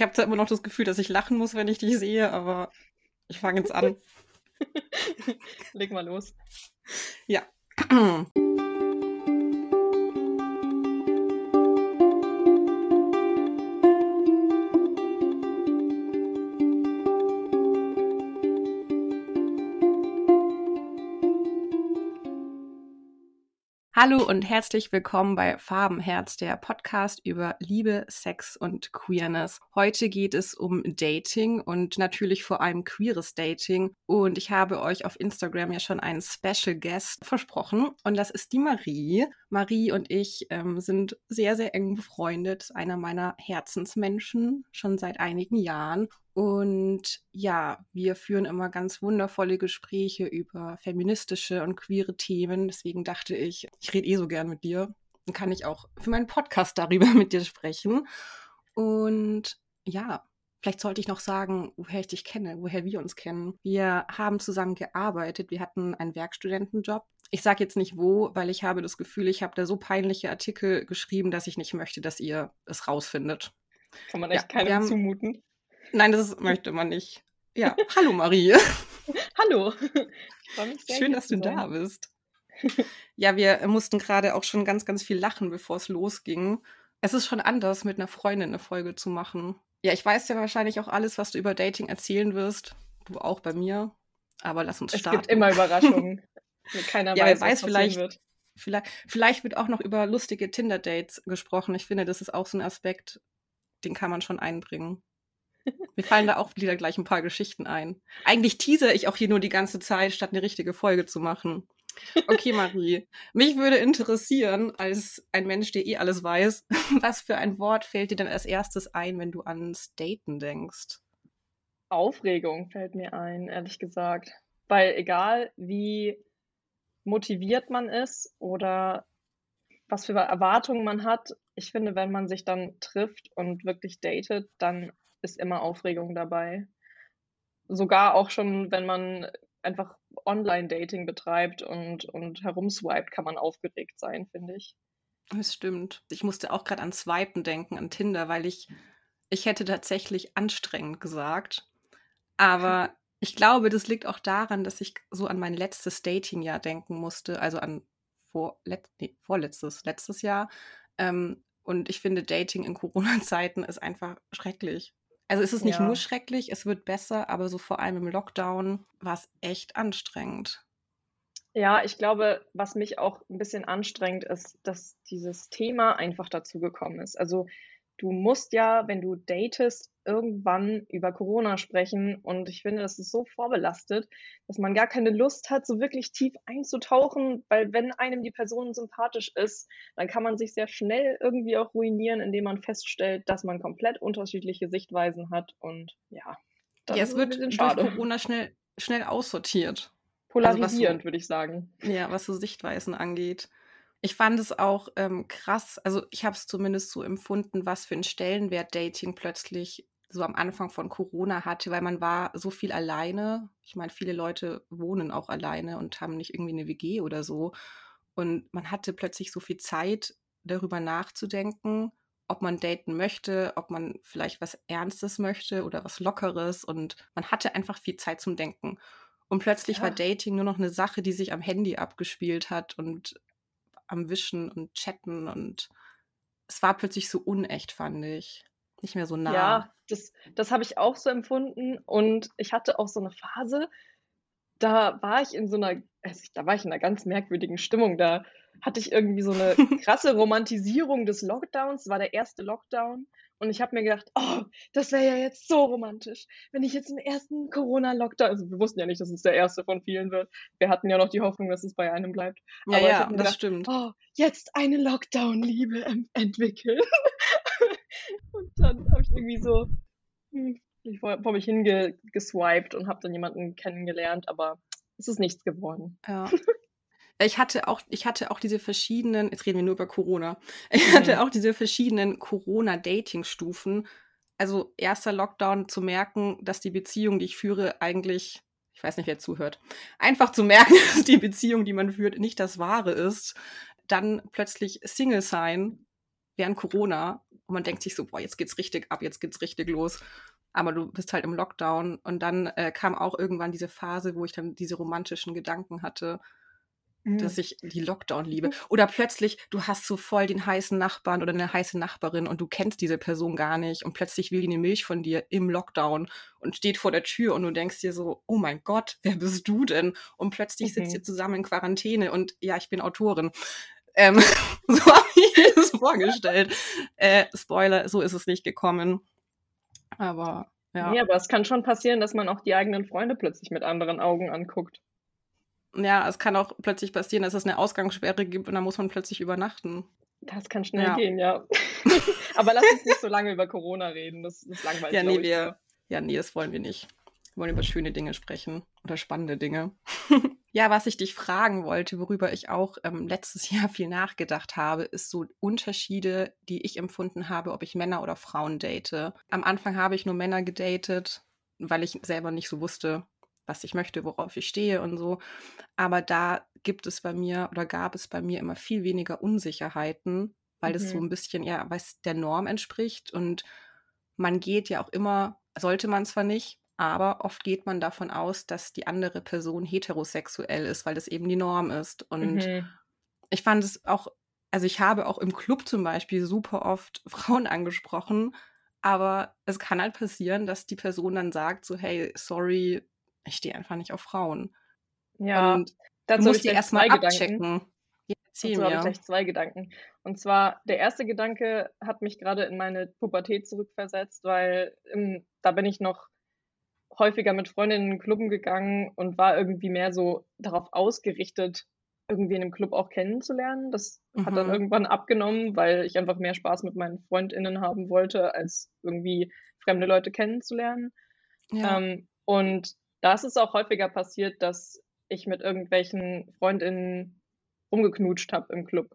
Ich habe zwar immer noch das Gefühl, dass ich lachen muss, wenn ich dich sehe, aber ich fange jetzt an. Leg mal los. Ja. Hallo und herzlich willkommen bei Farbenherz, der Podcast über Liebe, Sex und Queerness. Heute geht es um Dating und natürlich vor allem queeres Dating. Und ich habe euch auf Instagram ja schon einen Special Guest versprochen und das ist die Marie. Marie und ich ähm, sind sehr, sehr eng befreundet, einer meiner Herzensmenschen schon seit einigen Jahren. Und ja, wir führen immer ganz wundervolle Gespräche über feministische und queere Themen. Deswegen dachte ich, ich rede eh so gern mit dir. Dann kann ich auch für meinen Podcast darüber mit dir sprechen. Und ja, vielleicht sollte ich noch sagen, woher ich dich kenne, woher wir uns kennen. Wir haben zusammen gearbeitet. Wir hatten einen Werkstudentenjob. Ich sage jetzt nicht wo, weil ich habe das Gefühl, ich habe da so peinliche Artikel geschrieben, dass ich nicht möchte, dass ihr es rausfindet. Kann man echt ja, keinem haben, zumuten. Nein, das möchte man nicht. Ja, hallo Marie. hallo. Schön, dass du da bist. Ja, wir mussten gerade auch schon ganz, ganz viel lachen, bevor es losging. Es ist schon anders, mit einer Freundin eine Folge zu machen. Ja, ich weiß ja wahrscheinlich auch alles, was du über Dating erzählen wirst. Du auch bei mir. Aber lass uns starten. Es gibt immer Überraschungen. Keiner ja, weiß, weiß vielleicht, wird. Vielleicht, vielleicht wird auch noch über lustige Tinder-Dates gesprochen. Ich finde, das ist auch so ein Aspekt, den kann man schon einbringen. Mir fallen da auch wieder gleich ein paar Geschichten ein. Eigentlich teaser ich auch hier nur die ganze Zeit, statt eine richtige Folge zu machen. Okay, Marie. Mich würde interessieren, als ein Mensch, der eh alles weiß, was für ein Wort fällt dir denn als erstes ein, wenn du ans Daten denkst? Aufregung fällt mir ein, ehrlich gesagt. Weil egal wie motiviert man ist oder was für Erwartungen man hat, ich finde, wenn man sich dann trifft und wirklich datet, dann ist immer Aufregung dabei. Sogar auch schon, wenn man einfach Online-Dating betreibt und, und herumswiped, kann man aufgeregt sein, finde ich. Das stimmt. Ich musste auch gerade an Swipen denken, an Tinder, weil ich, ich hätte tatsächlich anstrengend gesagt. Aber ich glaube, das liegt auch daran, dass ich so an mein letztes Dating-Jahr denken musste, also an vor, let, nee, vorletztes, letztes Jahr. Ähm, und ich finde, Dating in Corona-Zeiten ist einfach schrecklich. Also es ist nicht ja. nur schrecklich, es wird besser, aber so vor allem im Lockdown war es echt anstrengend. Ja, ich glaube, was mich auch ein bisschen anstrengt, ist, dass dieses Thema einfach dazu gekommen ist. Also du musst ja, wenn du datest, irgendwann über Corona sprechen. Und ich finde, das ist so vorbelastet, dass man gar keine Lust hat, so wirklich tief einzutauchen, weil wenn einem die Person sympathisch ist, dann kann man sich sehr schnell irgendwie auch ruinieren, indem man feststellt, dass man komplett unterschiedliche Sichtweisen hat. Und ja, das ja, es wird durch Corona schnell, schnell aussortiert. Polarisierend, also, würde ich sagen. Ja, was so Sichtweisen angeht. Ich fand es auch ähm, krass, also ich habe es zumindest so empfunden, was für einen Stellenwert Dating plötzlich so am Anfang von Corona hatte, weil man war so viel alleine. Ich meine, viele Leute wohnen auch alleine und haben nicht irgendwie eine WG oder so. Und man hatte plötzlich so viel Zeit, darüber nachzudenken, ob man daten möchte, ob man vielleicht was Ernstes möchte oder was Lockeres. Und man hatte einfach viel Zeit zum Denken. Und plötzlich ja. war Dating nur noch eine Sache, die sich am Handy abgespielt hat und am Wischen und Chatten und es war plötzlich so unecht, fand ich. Nicht mehr so nah. Ja, das, das habe ich auch so empfunden und ich hatte auch so eine Phase, da war ich in so einer, also da war ich in einer ganz merkwürdigen Stimmung. Da hatte ich irgendwie so eine krasse Romantisierung des Lockdowns. Das war der erste Lockdown und ich habe mir gedacht, oh, das wäre ja jetzt so romantisch, wenn ich jetzt im ersten Corona-Lockdown, also wir wussten ja nicht, dass es der erste von vielen wird. Wir hatten ja noch die Hoffnung, dass es bei einem bleibt. Ja, Aber ja, das gedacht, stimmt. Oh, jetzt eine Lockdown-Liebe entwickeln. und dann habe ich irgendwie so hm, vor, vor mich hingeswiped und habe dann jemanden kennengelernt, aber es ist nichts geworden. Ja. ich hatte auch, ich hatte auch diese verschiedenen, jetzt reden wir nur über Corona, ich hatte mhm. auch diese verschiedenen Corona-Dating-Stufen. Also erster Lockdown zu merken, dass die Beziehung, die ich führe, eigentlich, ich weiß nicht, wer zuhört, einfach zu merken, dass die Beziehung, die man führt, nicht das Wahre ist. Dann plötzlich Single sein während Corona und man denkt sich so, boah, jetzt geht's richtig ab, jetzt geht's richtig los. Aber du bist halt im Lockdown und dann äh, kam auch irgendwann diese Phase, wo ich dann diese romantischen Gedanken hatte, dass Mhm. ich die Lockdown liebe. Oder plötzlich, du hast so voll den heißen Nachbarn oder eine heiße Nachbarin und du kennst diese Person gar nicht und plötzlich will die eine Milch von dir im Lockdown und steht vor der Tür und du denkst dir so, oh mein Gott, wer bist du denn? Und plötzlich sitzt Mhm. ihr zusammen in Quarantäne und ja, ich bin Autorin. Ähm, so habe ich mir das vorgestellt. Äh, Spoiler, so ist es nicht gekommen. Aber ja. Ja, aber es kann schon passieren, dass man auch die eigenen Freunde plötzlich mit anderen Augen anguckt. Ja, es kann auch plötzlich passieren, dass es eine Ausgangssperre gibt und dann muss man plötzlich übernachten. Das kann schnell Ja. gehen, ja. aber lass uns nicht so lange über Corona reden. Das, das langweilt Ja, nee, wir, ja, nee, das wollen wir nicht. Wir wollen über schöne Dinge sprechen oder spannende Dinge. ja, was ich dich fragen wollte, worüber ich auch ähm, letztes Jahr viel nachgedacht habe, ist so Unterschiede, die ich empfunden habe, ob ich Männer oder Frauen date. Am Anfang habe ich nur Männer gedatet, weil ich selber nicht so wusste, was ich möchte, worauf ich stehe und so. Aber da gibt es bei mir oder gab es bei mir immer viel weniger Unsicherheiten, weil das so Mhm. ein bisschen, ja, weiß, der Norm entspricht. Und man geht ja auch immer, sollte man zwar nicht, aber oft geht man davon aus, dass die andere Person heterosexuell ist, weil das eben die Norm ist. Und Mhm. ich fand es auch, also ich habe auch im Club zum Beispiel super oft Frauen angesprochen, aber es kann halt passieren, dass die Person dann sagt so, hey, sorry, ich stehe einfach nicht auf Frauen. Ja, Und dazu dir gleich erstmal abchecken. Ja, Dazu habe ich gleich zwei Gedanken. Und zwar, der erste Gedanke hat mich gerade in meine Pubertät zurückversetzt, weil ähm, da bin ich noch häufiger mit Freundinnen in Clubben gegangen und war irgendwie mehr so darauf ausgerichtet, irgendwie in einem Club auch kennenzulernen. Das hat dann Mhm. irgendwann abgenommen, weil ich einfach mehr Spaß mit meinen FreundInnen haben wollte, als irgendwie fremde Leute kennenzulernen. Ja. Ähm, und da ist es auch häufiger passiert, dass ich mit irgendwelchen FreundInnen rumgeknutscht habe im Club.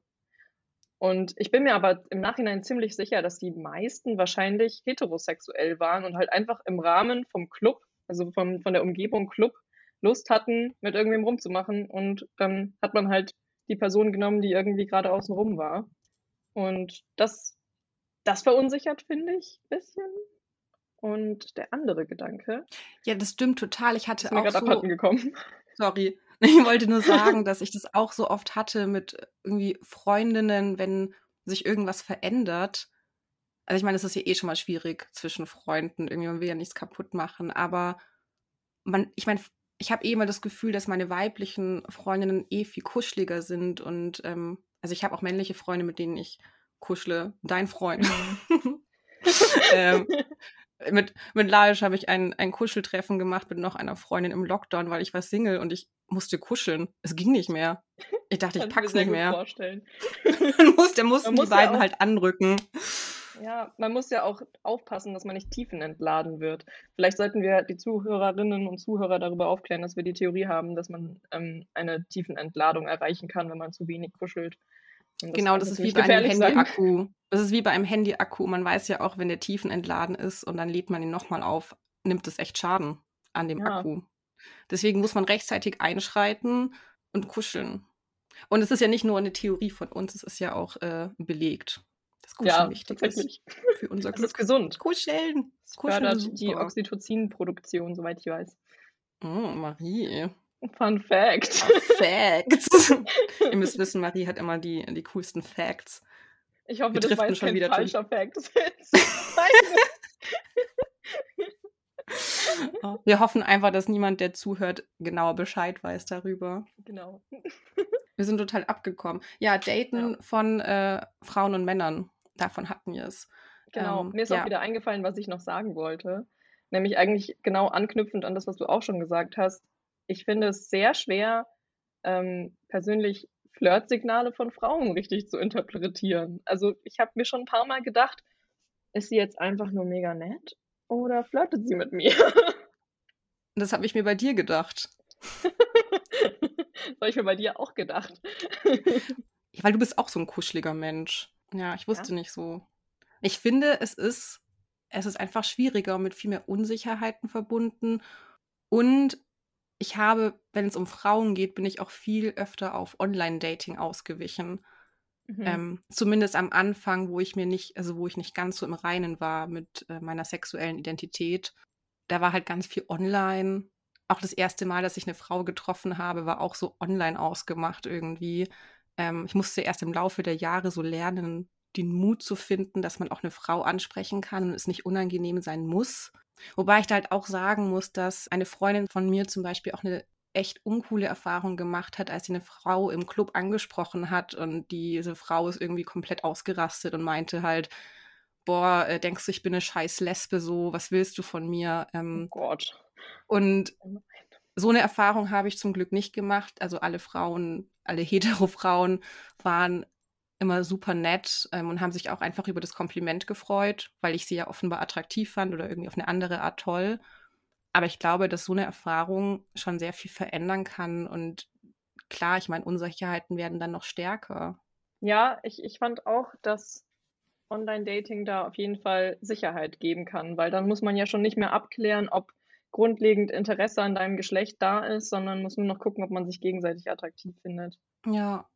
Und ich bin mir aber im Nachhinein ziemlich sicher, dass die meisten wahrscheinlich heterosexuell waren und halt einfach im Rahmen vom Club, also vom, von der Umgebung Club, Lust hatten, mit irgendwem rumzumachen. Und dann hat man halt die Person genommen, die irgendwie gerade außen rum war. Und das, das verunsichert, finde ich, ein bisschen. Und der andere Gedanke ja, das stimmt total. Ich hatte ist mir auch gerade so, gekommen. Sorry. Ich wollte nur sagen, dass ich das auch so oft hatte mit irgendwie Freundinnen, wenn sich irgendwas verändert. Also ich meine, es ist ja eh schon mal schwierig zwischen Freunden. Irgendwie, man will ja nichts kaputt machen. Aber man, ich meine, ich habe eh immer das Gefühl, dass meine weiblichen Freundinnen eh viel kuscheliger sind. Und ähm, also ich habe auch männliche Freunde, mit denen ich kuschle. Dein Freund. Mhm. ähm, mit, mit Laisch habe ich ein, ein Kuscheltreffen gemacht mit noch einer Freundin im Lockdown, weil ich war Single und ich musste kuscheln. Es ging nicht mehr. Ich dachte, ich Kann ich mir pack's nicht mehr. vorstellen. Dann musste, mussten Man die muss ja beiden auch- halt anrücken. Ja, man muss ja auch aufpassen, dass man nicht tiefenentladen wird. Vielleicht sollten wir die Zuhörerinnen und Zuhörer darüber aufklären, dass wir die Theorie haben, dass man ähm, eine Tiefenentladung erreichen kann, wenn man zu wenig kuschelt. Und Genau, das ist wie bei einem. Handy-Akku. Das ist wie bei einem Handy-Akku. Man weiß ja auch, wenn der tiefenentladen ist und dann lädt man ihn nochmal auf, nimmt es echt Schaden an dem Ja. Akku. Deswegen muss man rechtzeitig einschreiten und kuscheln. Und es ist ja nicht nur eine Theorie von uns, es ist ja auch äh, belegt, dass Kuscheln Ja, wichtig ist für unser Das Glück. ist gesund. Kuscheln. Es Kuscheln fördert die super. Oxytocin-Produktion, soweit ich weiß. Oh, Marie. Fun Fact. Facts. Ihr müsst wissen, Marie hat immer die, die coolsten Facts. Ich hoffe, Wir das war jetzt schon kein wieder falscher Fact. Wir hoffen einfach, dass niemand, der zuhört, genauer Bescheid weiß darüber. genau. Wir sind total abgekommen. Ja, Daten von äh, Frauen und Männern. Davon hatten wir es. Genau. Ähm, Mir ist ja. auch wieder eingefallen, was ich noch sagen wollte. Nämlich eigentlich genau anknüpfend an das, was du auch schon gesagt hast. Ich finde es sehr schwer, ähm, persönlich Flirtsignale von Frauen richtig zu interpretieren. Also ich habe mir schon ein paar Mal gedacht, ist sie jetzt einfach nur mega nett oder flirtet sie mit mir? Das habe ich mir bei dir gedacht. das habe ich mir bei dir auch gedacht. Ja, Weil du bist auch so ein kuscheliger Mensch. Ja, ich wusste nicht so. Ich finde, es ist, es ist einfach schwieriger und mit viel mehr Unsicherheiten verbunden. Und ich habe, wenn es um Frauen geht, bin ich auch viel öfter auf Online-Dating ausgewichen. Mhm. Ähm, zumindest am Anfang, wo ich mir nicht, also wo ich nicht ganz so im Reinen war mit äh, meiner sexuellen Identität. Da war halt ganz viel online. Auch das erste Mal, dass ich eine Frau getroffen habe, war auch so online ausgemacht irgendwie. Ähm, ich musste erst im Laufe der Jahre so lernen, den Mut zu finden, dass man auch eine Frau ansprechen kann und es nicht unangenehm sein muss. Wobei ich da halt auch sagen muss, dass eine Freundin von mir zum Beispiel auch eine echt uncoole Erfahrung gemacht hat, als sie eine Frau im Club angesprochen hat und diese Frau ist irgendwie komplett ausgerastet und meinte halt, boah, äh, denkst du, ich bin eine scheiß Lesbe, so, was willst du von mir? Ähm, oh Gott. Und oh so eine Erfahrung habe ich zum Glück nicht gemacht. Also alle Frauen, alle hetero-Frauen waren immer super nett ähm, und haben sich auch einfach über das Kompliment gefreut, weil ich sie ja offenbar attraktiv fand oder irgendwie auf eine andere Art toll. Aber ich glaube, dass so eine Erfahrung schon sehr viel verändern kann. Und klar, ich meine, Unsicherheiten werden dann noch stärker. Ja, ich, ich fand auch, dass Online-Dating da auf jeden Fall Sicherheit geben kann, weil dann muss man ja schon nicht mehr abklären, ob grundlegend Interesse an deinem Geschlecht da ist, sondern muss nur noch gucken, ob man sich gegenseitig attraktiv findet. Ja.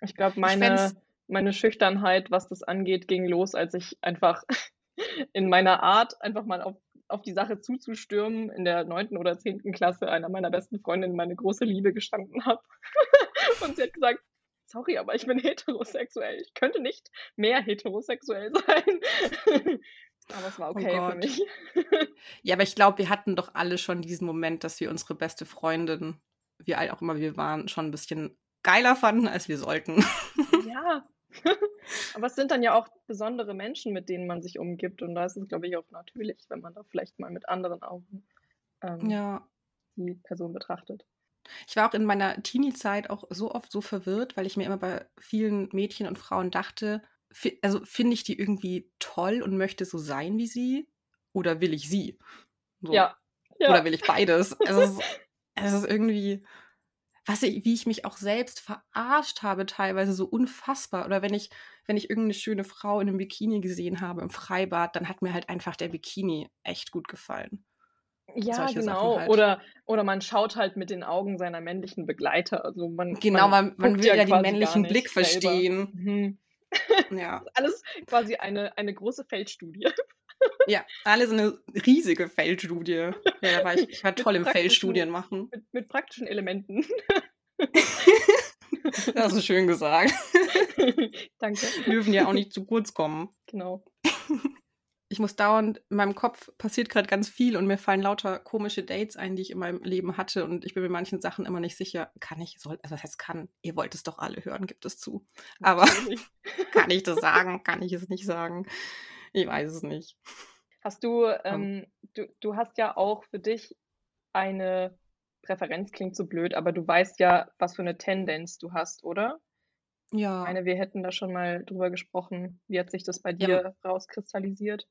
Ich glaube, meine, meine Schüchternheit, was das angeht, ging los, als ich einfach in meiner Art einfach mal auf auf die Sache zuzustürmen, in der neunten oder zehnten Klasse einer meiner besten Freundinnen meine große Liebe gestanden habe. und sie hat gesagt, sorry, aber ich bin heterosexuell. Ich könnte nicht mehr heterosexuell sein. aber es war oh okay oh für mich. ja, aber ich glaube, wir hatten doch alle schon diesen Moment, dass wir unsere beste Freundin, wie alt auch immer wir waren, schon ein bisschen geiler fanden, als wir sollten. ja, Aber es sind dann ja auch besondere Menschen, mit denen man sich umgibt. Und da ist es, glaube ich, auch natürlich, wenn man da vielleicht mal mit anderen Augen ähm, ja. die Person betrachtet. Ich war auch in meiner Teenie-Zeit auch so oft so verwirrt, weil ich mir immer bei vielen Mädchen und Frauen dachte, also finde ich die irgendwie toll und möchte so sein wie sie oder will ich sie? So. Ja. ja. Oder will ich beides? Es ist, es ist irgendwie, was ich, wie ich mich auch selbst verarscht habe, teilweise so unfassbar. Oder wenn ich, wenn ich irgendeine schöne Frau in einem Bikini gesehen habe im Freibad, dann hat mir halt einfach der Bikini echt gut gefallen. Ja, genau. Halt. Oder, oder man schaut halt mit den Augen seiner männlichen Begleiter. Also man, genau, man, man will ja, ja den männlichen Blick verstehen. Mhm. Ja. alles quasi eine, eine große Feldstudie. Ja, alles eine riesige Feldstudie. Ja, da war ich, ich war toll im Feldstudien machen. Mit, mit praktischen Elementen. das ist schön gesagt. Danke. Dürfen ja auch nicht zu kurz kommen. Genau. Ich muss dauernd, in meinem Kopf passiert gerade ganz viel und mir fallen lauter komische Dates ein, die ich in meinem Leben hatte und ich bin mir manchen Sachen immer nicht sicher, kann ich, soll, also was heißt kann, ihr wollt es doch alle hören, gibt es zu. Aber kann ich das sagen, kann ich es nicht sagen? Ich weiß es nicht. Hast du, ähm, du, du hast ja auch für dich eine Präferenz, klingt so blöd, aber du weißt ja, was für eine Tendenz du hast, oder? Ja. Ich meine, wir hätten da schon mal drüber gesprochen. Wie hat sich das bei dir ja. rauskristallisiert?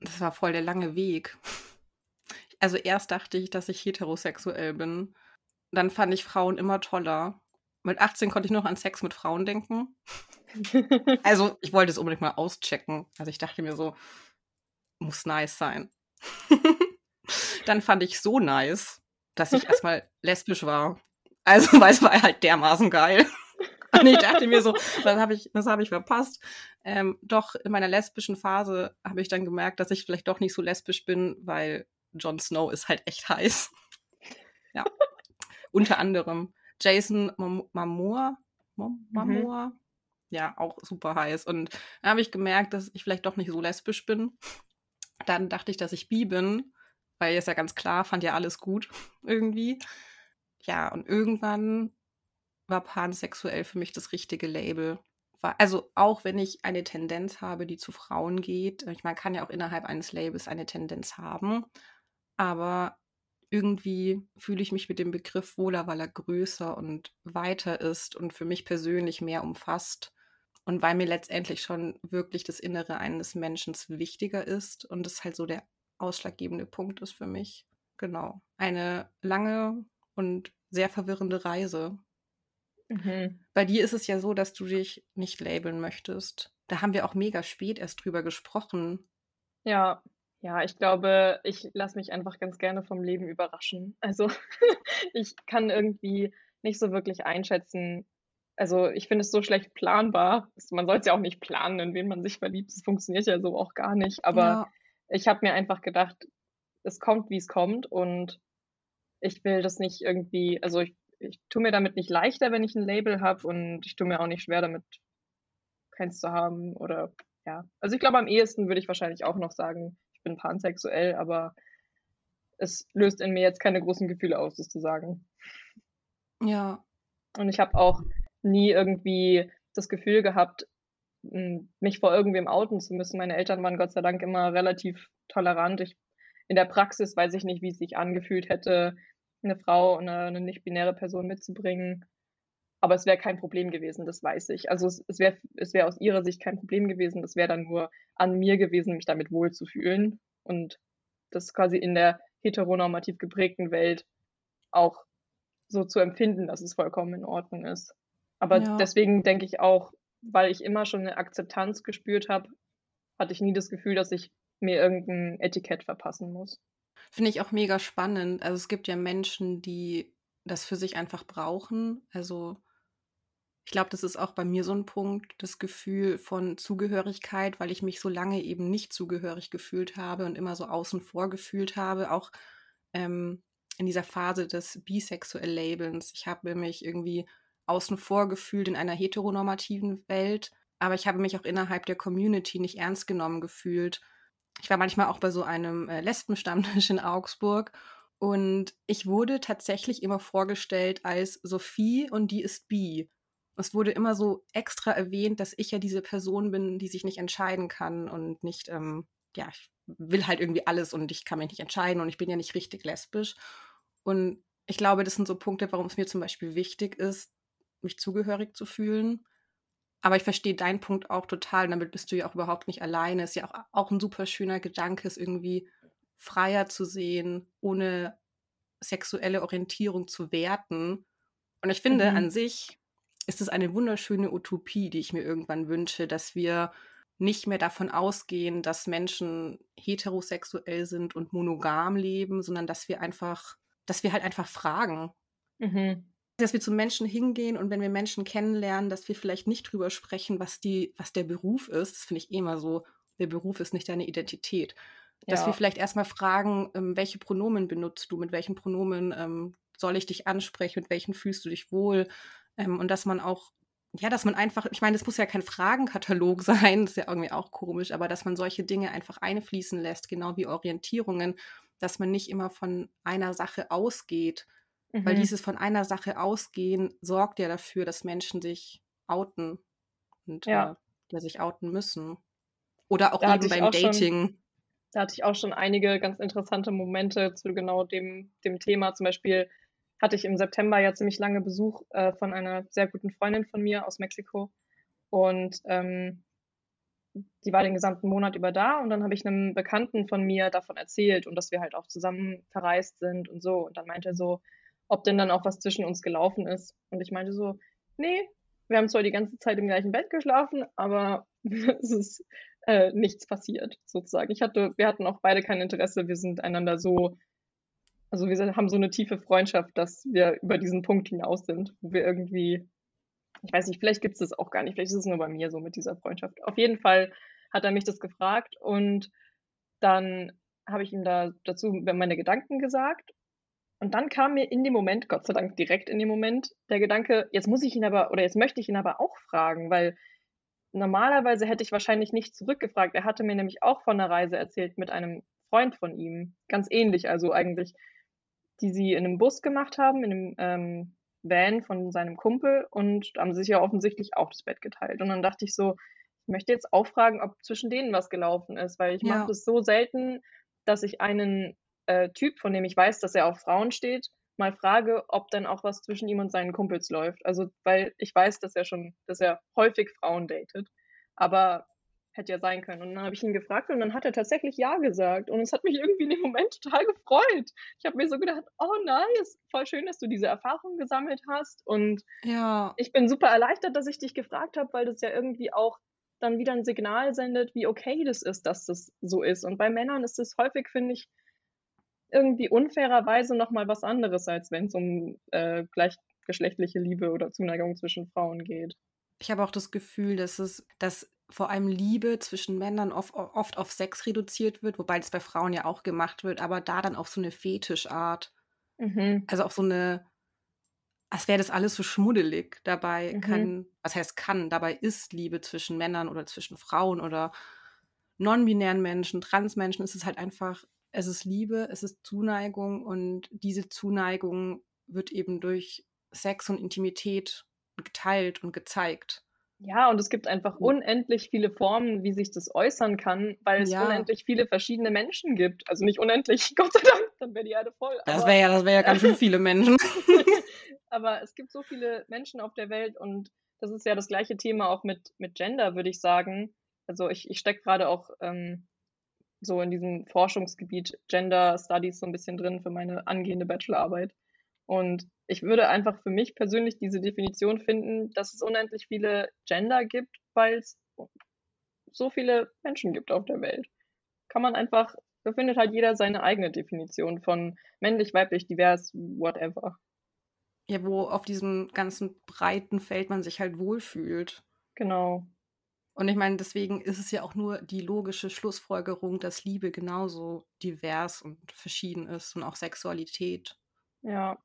Das war voll der lange Weg. Also erst dachte ich, dass ich heterosexuell bin. Dann fand ich Frauen immer toller. Mit 18 konnte ich noch an Sex mit Frauen denken. also, ich wollte es unbedingt mal auschecken. Also, ich dachte mir so, muss nice sein. Dann fand ich so nice, dass ich erstmal lesbisch war. Also, weil es war halt dermaßen geil. Und ich dachte mir so, das habe ich, hab ich verpasst. Ähm, doch in meiner lesbischen Phase habe ich dann gemerkt, dass ich vielleicht doch nicht so lesbisch bin, weil Jon Snow ist halt echt heiß. Ja. Unter anderem. Jason Momoa, Momoa, mhm. Ja, auch super heiß. Und da habe ich gemerkt, dass ich vielleicht doch nicht so lesbisch bin. Dann dachte ich, dass ich bi bin, weil ist ja ganz klar, fand ja alles gut irgendwie. Ja, und irgendwann war pansexuell für mich das richtige Label. Also auch wenn ich eine Tendenz habe, die zu Frauen geht, ich meine, kann ja auch innerhalb eines Labels eine Tendenz haben, aber irgendwie fühle ich mich mit dem Begriff wohler, weil er größer und weiter ist und für mich persönlich mehr umfasst. Und weil mir letztendlich schon wirklich das Innere eines Menschen wichtiger ist und es halt so der ausschlaggebende Punkt ist für mich. Genau. Eine lange und sehr verwirrende Reise. Mhm. Bei dir ist es ja so, dass du dich nicht labeln möchtest. Da haben wir auch mega spät erst drüber gesprochen. Ja, ja, ich glaube, ich lasse mich einfach ganz gerne vom Leben überraschen. Also ich kann irgendwie nicht so wirklich einschätzen, also ich finde es so schlecht planbar. Man soll es ja auch nicht planen, in wen man sich verliebt. Das funktioniert ja so auch gar nicht. Aber ja. ich habe mir einfach gedacht, es kommt, wie es kommt. Und ich will das nicht irgendwie, also ich, ich tue mir damit nicht leichter, wenn ich ein Label habe und ich tue mir auch nicht schwer damit, keins zu haben. Oder ja. Also ich glaube, am ehesten würde ich wahrscheinlich auch noch sagen, ich bin pansexuell, aber es löst in mir jetzt keine großen Gefühle aus, das zu sagen. Ja. Und ich habe auch nie irgendwie das Gefühl gehabt, mich vor irgendwem outen zu müssen. Meine Eltern waren Gott sei Dank immer relativ tolerant. Ich, in der Praxis weiß ich nicht, wie es sich angefühlt hätte, eine Frau und eine, eine nicht-binäre Person mitzubringen. Aber es wäre kein Problem gewesen, das weiß ich. Also es, es wäre es wär aus ihrer Sicht kein Problem gewesen. Es wäre dann nur an mir gewesen, mich damit wohlzufühlen. Und das quasi in der heteronormativ geprägten Welt auch so zu empfinden, dass es vollkommen in Ordnung ist. Aber ja. deswegen denke ich auch, weil ich immer schon eine Akzeptanz gespürt habe, hatte ich nie das Gefühl, dass ich mir irgendein Etikett verpassen muss. Finde ich auch mega spannend. Also es gibt ja Menschen, die das für sich einfach brauchen. Also ich glaube, das ist auch bei mir so ein Punkt, das Gefühl von Zugehörigkeit, weil ich mich so lange eben nicht zugehörig gefühlt habe und immer so außen vor gefühlt habe, auch ähm, in dieser Phase des bisexuell Labels. Ich habe mich irgendwie außen vor gefühlt in einer heteronormativen Welt, aber ich habe mich auch innerhalb der Community nicht ernst genommen gefühlt. Ich war manchmal auch bei so einem äh, Lesbenstammtisch in Augsburg und ich wurde tatsächlich immer vorgestellt als Sophie und die ist bi. Es wurde immer so extra erwähnt, dass ich ja diese Person bin, die sich nicht entscheiden kann und nicht, ähm, ja, ich will halt irgendwie alles und ich kann mich nicht entscheiden und ich bin ja nicht richtig lesbisch. Und ich glaube, das sind so Punkte, warum es mir zum Beispiel wichtig ist, mich zugehörig zu fühlen. Aber ich verstehe deinen Punkt auch total. Damit bist du ja auch überhaupt nicht alleine. Ist ja auch, auch ein super schöner Gedanke, es irgendwie freier zu sehen, ohne sexuelle Orientierung zu werten. Und ich finde, mhm. an sich ist es eine wunderschöne Utopie, die ich mir irgendwann wünsche, dass wir nicht mehr davon ausgehen, dass Menschen heterosexuell sind und monogam leben, sondern dass wir einfach, dass wir halt einfach fragen. Mhm dass wir zu Menschen hingehen und wenn wir Menschen kennenlernen, dass wir vielleicht nicht drüber sprechen, was die, was der Beruf ist. Das finde ich eh immer so. Der Beruf ist nicht deine Identität. Dass ja. wir vielleicht erstmal fragen, ähm, welche Pronomen benutzt du, mit welchen Pronomen ähm, soll ich dich ansprechen, mit welchen fühlst du dich wohl. Ähm, und dass man auch, ja, dass man einfach, ich meine, es muss ja kein Fragenkatalog sein, das ist ja irgendwie auch komisch, aber dass man solche Dinge einfach einfließen lässt, genau wie Orientierungen, dass man nicht immer von einer Sache ausgeht, Mhm. Weil dieses von einer Sache ausgehen sorgt ja dafür, dass Menschen sich outen und ja. äh, ja sich outen müssen. Oder auch da eben beim Dating. Schon, da hatte ich auch schon einige ganz interessante Momente zu genau dem, dem Thema. Zum Beispiel hatte ich im September ja ziemlich lange Besuch äh, von einer sehr guten Freundin von mir aus Mexiko. Und ähm, die war den gesamten Monat über da und dann habe ich einem Bekannten von mir davon erzählt und dass wir halt auch zusammen verreist sind und so. Und dann meinte er so, ob denn dann auch was zwischen uns gelaufen ist. Und ich meinte so, nee, wir haben zwar die ganze Zeit im gleichen Bett geschlafen, aber es ist äh, nichts passiert, sozusagen. Ich hatte, wir hatten auch beide kein Interesse, wir sind einander so, also wir haben so eine tiefe Freundschaft, dass wir über diesen Punkt hinaus sind, wo wir irgendwie, ich weiß nicht, vielleicht gibt es das auch gar nicht, vielleicht ist es nur bei mir so mit dieser Freundschaft. Auf jeden Fall hat er mich das gefragt und dann habe ich ihm da dazu meine Gedanken gesagt und dann kam mir in dem Moment, Gott sei Dank direkt in dem Moment, der Gedanke, jetzt muss ich ihn aber, oder jetzt möchte ich ihn aber auch fragen, weil normalerweise hätte ich wahrscheinlich nicht zurückgefragt. Er hatte mir nämlich auch von einer Reise erzählt mit einem Freund von ihm. Ganz ähnlich, also eigentlich, die sie in einem Bus gemacht haben, in einem ähm, Van von seinem Kumpel und haben sich ja offensichtlich auch das Bett geteilt. Und dann dachte ich so, ich möchte jetzt auch fragen, ob zwischen denen was gelaufen ist, weil ich ja. mache das so selten, dass ich einen äh, Typ, von dem ich weiß, dass er auf Frauen steht, mal frage, ob dann auch was zwischen ihm und seinen Kumpels läuft. Also, weil ich weiß, dass er schon, dass er häufig Frauen datet. Aber hätte ja sein können. Und dann habe ich ihn gefragt und dann hat er tatsächlich Ja gesagt. Und es hat mich irgendwie in dem Moment total gefreut. Ich habe mir so gedacht, oh nice, voll schön, dass du diese Erfahrung gesammelt hast. Und ja. ich bin super erleichtert, dass ich dich gefragt habe, weil das ja irgendwie auch dann wieder ein Signal sendet, wie okay das ist, dass das so ist. Und bei Männern ist es häufig, finde ich, irgendwie unfairerweise nochmal was anderes, als wenn es um äh, gleich, geschlechtliche Liebe oder Zuneigung zwischen Frauen geht. Ich habe auch das Gefühl, dass es, dass vor allem Liebe zwischen Männern oft, oft auf Sex reduziert wird, wobei das bei Frauen ja auch gemacht wird, aber da dann auf so eine Fetischart. Mhm. Also auf so eine, als wäre das alles so schmuddelig. Dabei Mhm. kann, was heißt kann, dabei ist Liebe zwischen Männern oder zwischen Frauen oder non-binären Menschen, Transmenschen, ist es halt einfach, es ist Liebe, es ist Zuneigung und diese Zuneigung wird eben durch Sex und Intimität geteilt und gezeigt. Ja, und es gibt einfach unendlich viele Formen, wie sich das äußern kann, weil es Ja. unendlich viele verschiedene Menschen gibt. Also nicht unendlich, Gott sei Dank, dann wäre die Erde voll. Das wäre ja, das wäre ja ganz schön viele Menschen. aber es gibt so viele Menschen auf der Welt und das ist ja das gleiche Thema auch mit, mit Gender, würde ich sagen. Also ich, ich stecke gerade auch ähm, so in diesem Forschungsgebiet Gender Studies so ein bisschen drin für meine angehende Bachelorarbeit. Und ich würde einfach für mich persönlich diese Definition finden, dass es unendlich viele Gender gibt, weil es so viele Menschen gibt auf der Welt. Kann man einfach, da findet halt jeder seine eigene Definition von männlich, weiblich, divers, whatever. Ja, wo auf diesem ganzen breiten Feld man sich halt wohlfühlt. Genau. Und ich meine, deswegen ist es ja auch nur die logische Schlussfolgerung, dass Liebe genauso divers und verschieden ist und auch Sexualität. Ja.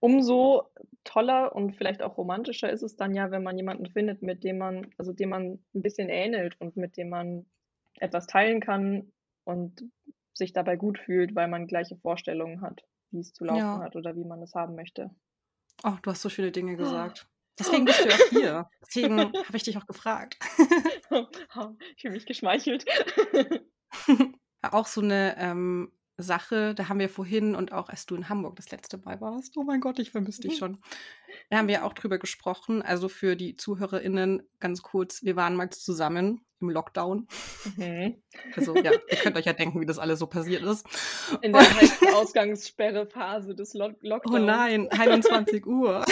Umso toller und vielleicht auch romantischer ist es dann ja, wenn man jemanden findet, mit dem man, also dem man ein bisschen ähnelt und mit dem man etwas teilen kann und sich dabei gut fühlt, weil man gleiche Vorstellungen hat, wie es zu laufen Ja. hat oder wie man es haben möchte. Oh, du hast so schöne Dinge gesagt. Deswegen bist du auch hier. Deswegen habe ich dich auch gefragt. ich fühle mich geschmeichelt. auch so eine ähm, Sache, da haben wir vorhin und auch als du in Hamburg das letzte Mal warst, oh mein Gott, ich vermisse dich schon. Da haben wir auch drüber gesprochen. Also für die ZuhörerInnen ganz kurz, wir waren mal zusammen im Lockdown. Mhm. Also ja, ihr könnt euch ja denken, wie das alles so passiert ist. In der Ausgangssperrephase des Lo Oh Lockdowns. nein, 21 Uhr.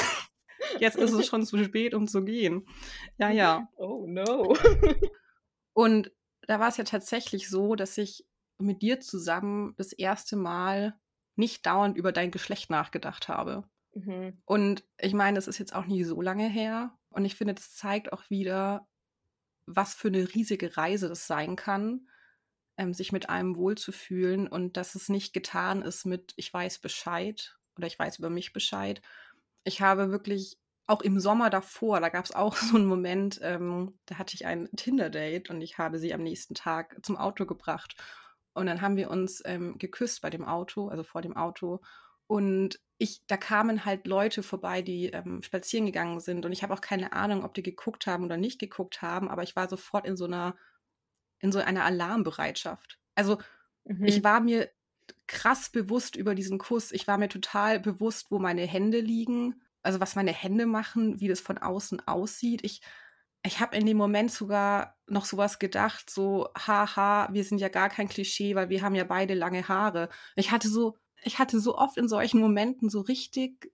Jetzt ist es schon zu spät, um zu gehen. Ja, ja. Oh no. Und da war es ja tatsächlich so, dass ich mit dir zusammen das erste Mal nicht dauernd über dein Geschlecht nachgedacht habe. Mhm. Und ich meine, es ist jetzt auch nicht so lange her. Und ich finde, das zeigt auch wieder, was für eine riesige Reise das sein kann, ähm, sich mit einem wohlzufühlen und dass es nicht getan ist mit, ich weiß Bescheid oder ich weiß über mich Bescheid. Ich habe wirklich auch im Sommer davor, da gab es auch so einen Moment, ähm, da hatte ich ein Tinder-Date und ich habe sie am nächsten Tag zum Auto gebracht. Und dann haben wir uns ähm, geküsst bei dem Auto, also vor dem Auto. Und ich, da kamen halt Leute vorbei, die ähm, spazieren gegangen sind. Und ich habe auch keine Ahnung, ob die geguckt haben oder nicht geguckt haben, aber ich war sofort in so einer, in so einer Alarmbereitschaft. Also Mhm. ich war mir krass bewusst über diesen Kuss. Ich war mir total bewusst, wo meine Hände liegen, also was meine Hände machen, wie das von außen aussieht. Ich, ich habe in dem Moment sogar noch sowas gedacht, so, haha, wir sind ja gar kein Klischee, weil wir haben ja beide lange Haare. Ich hatte so, ich hatte so oft in solchen Momenten so richtig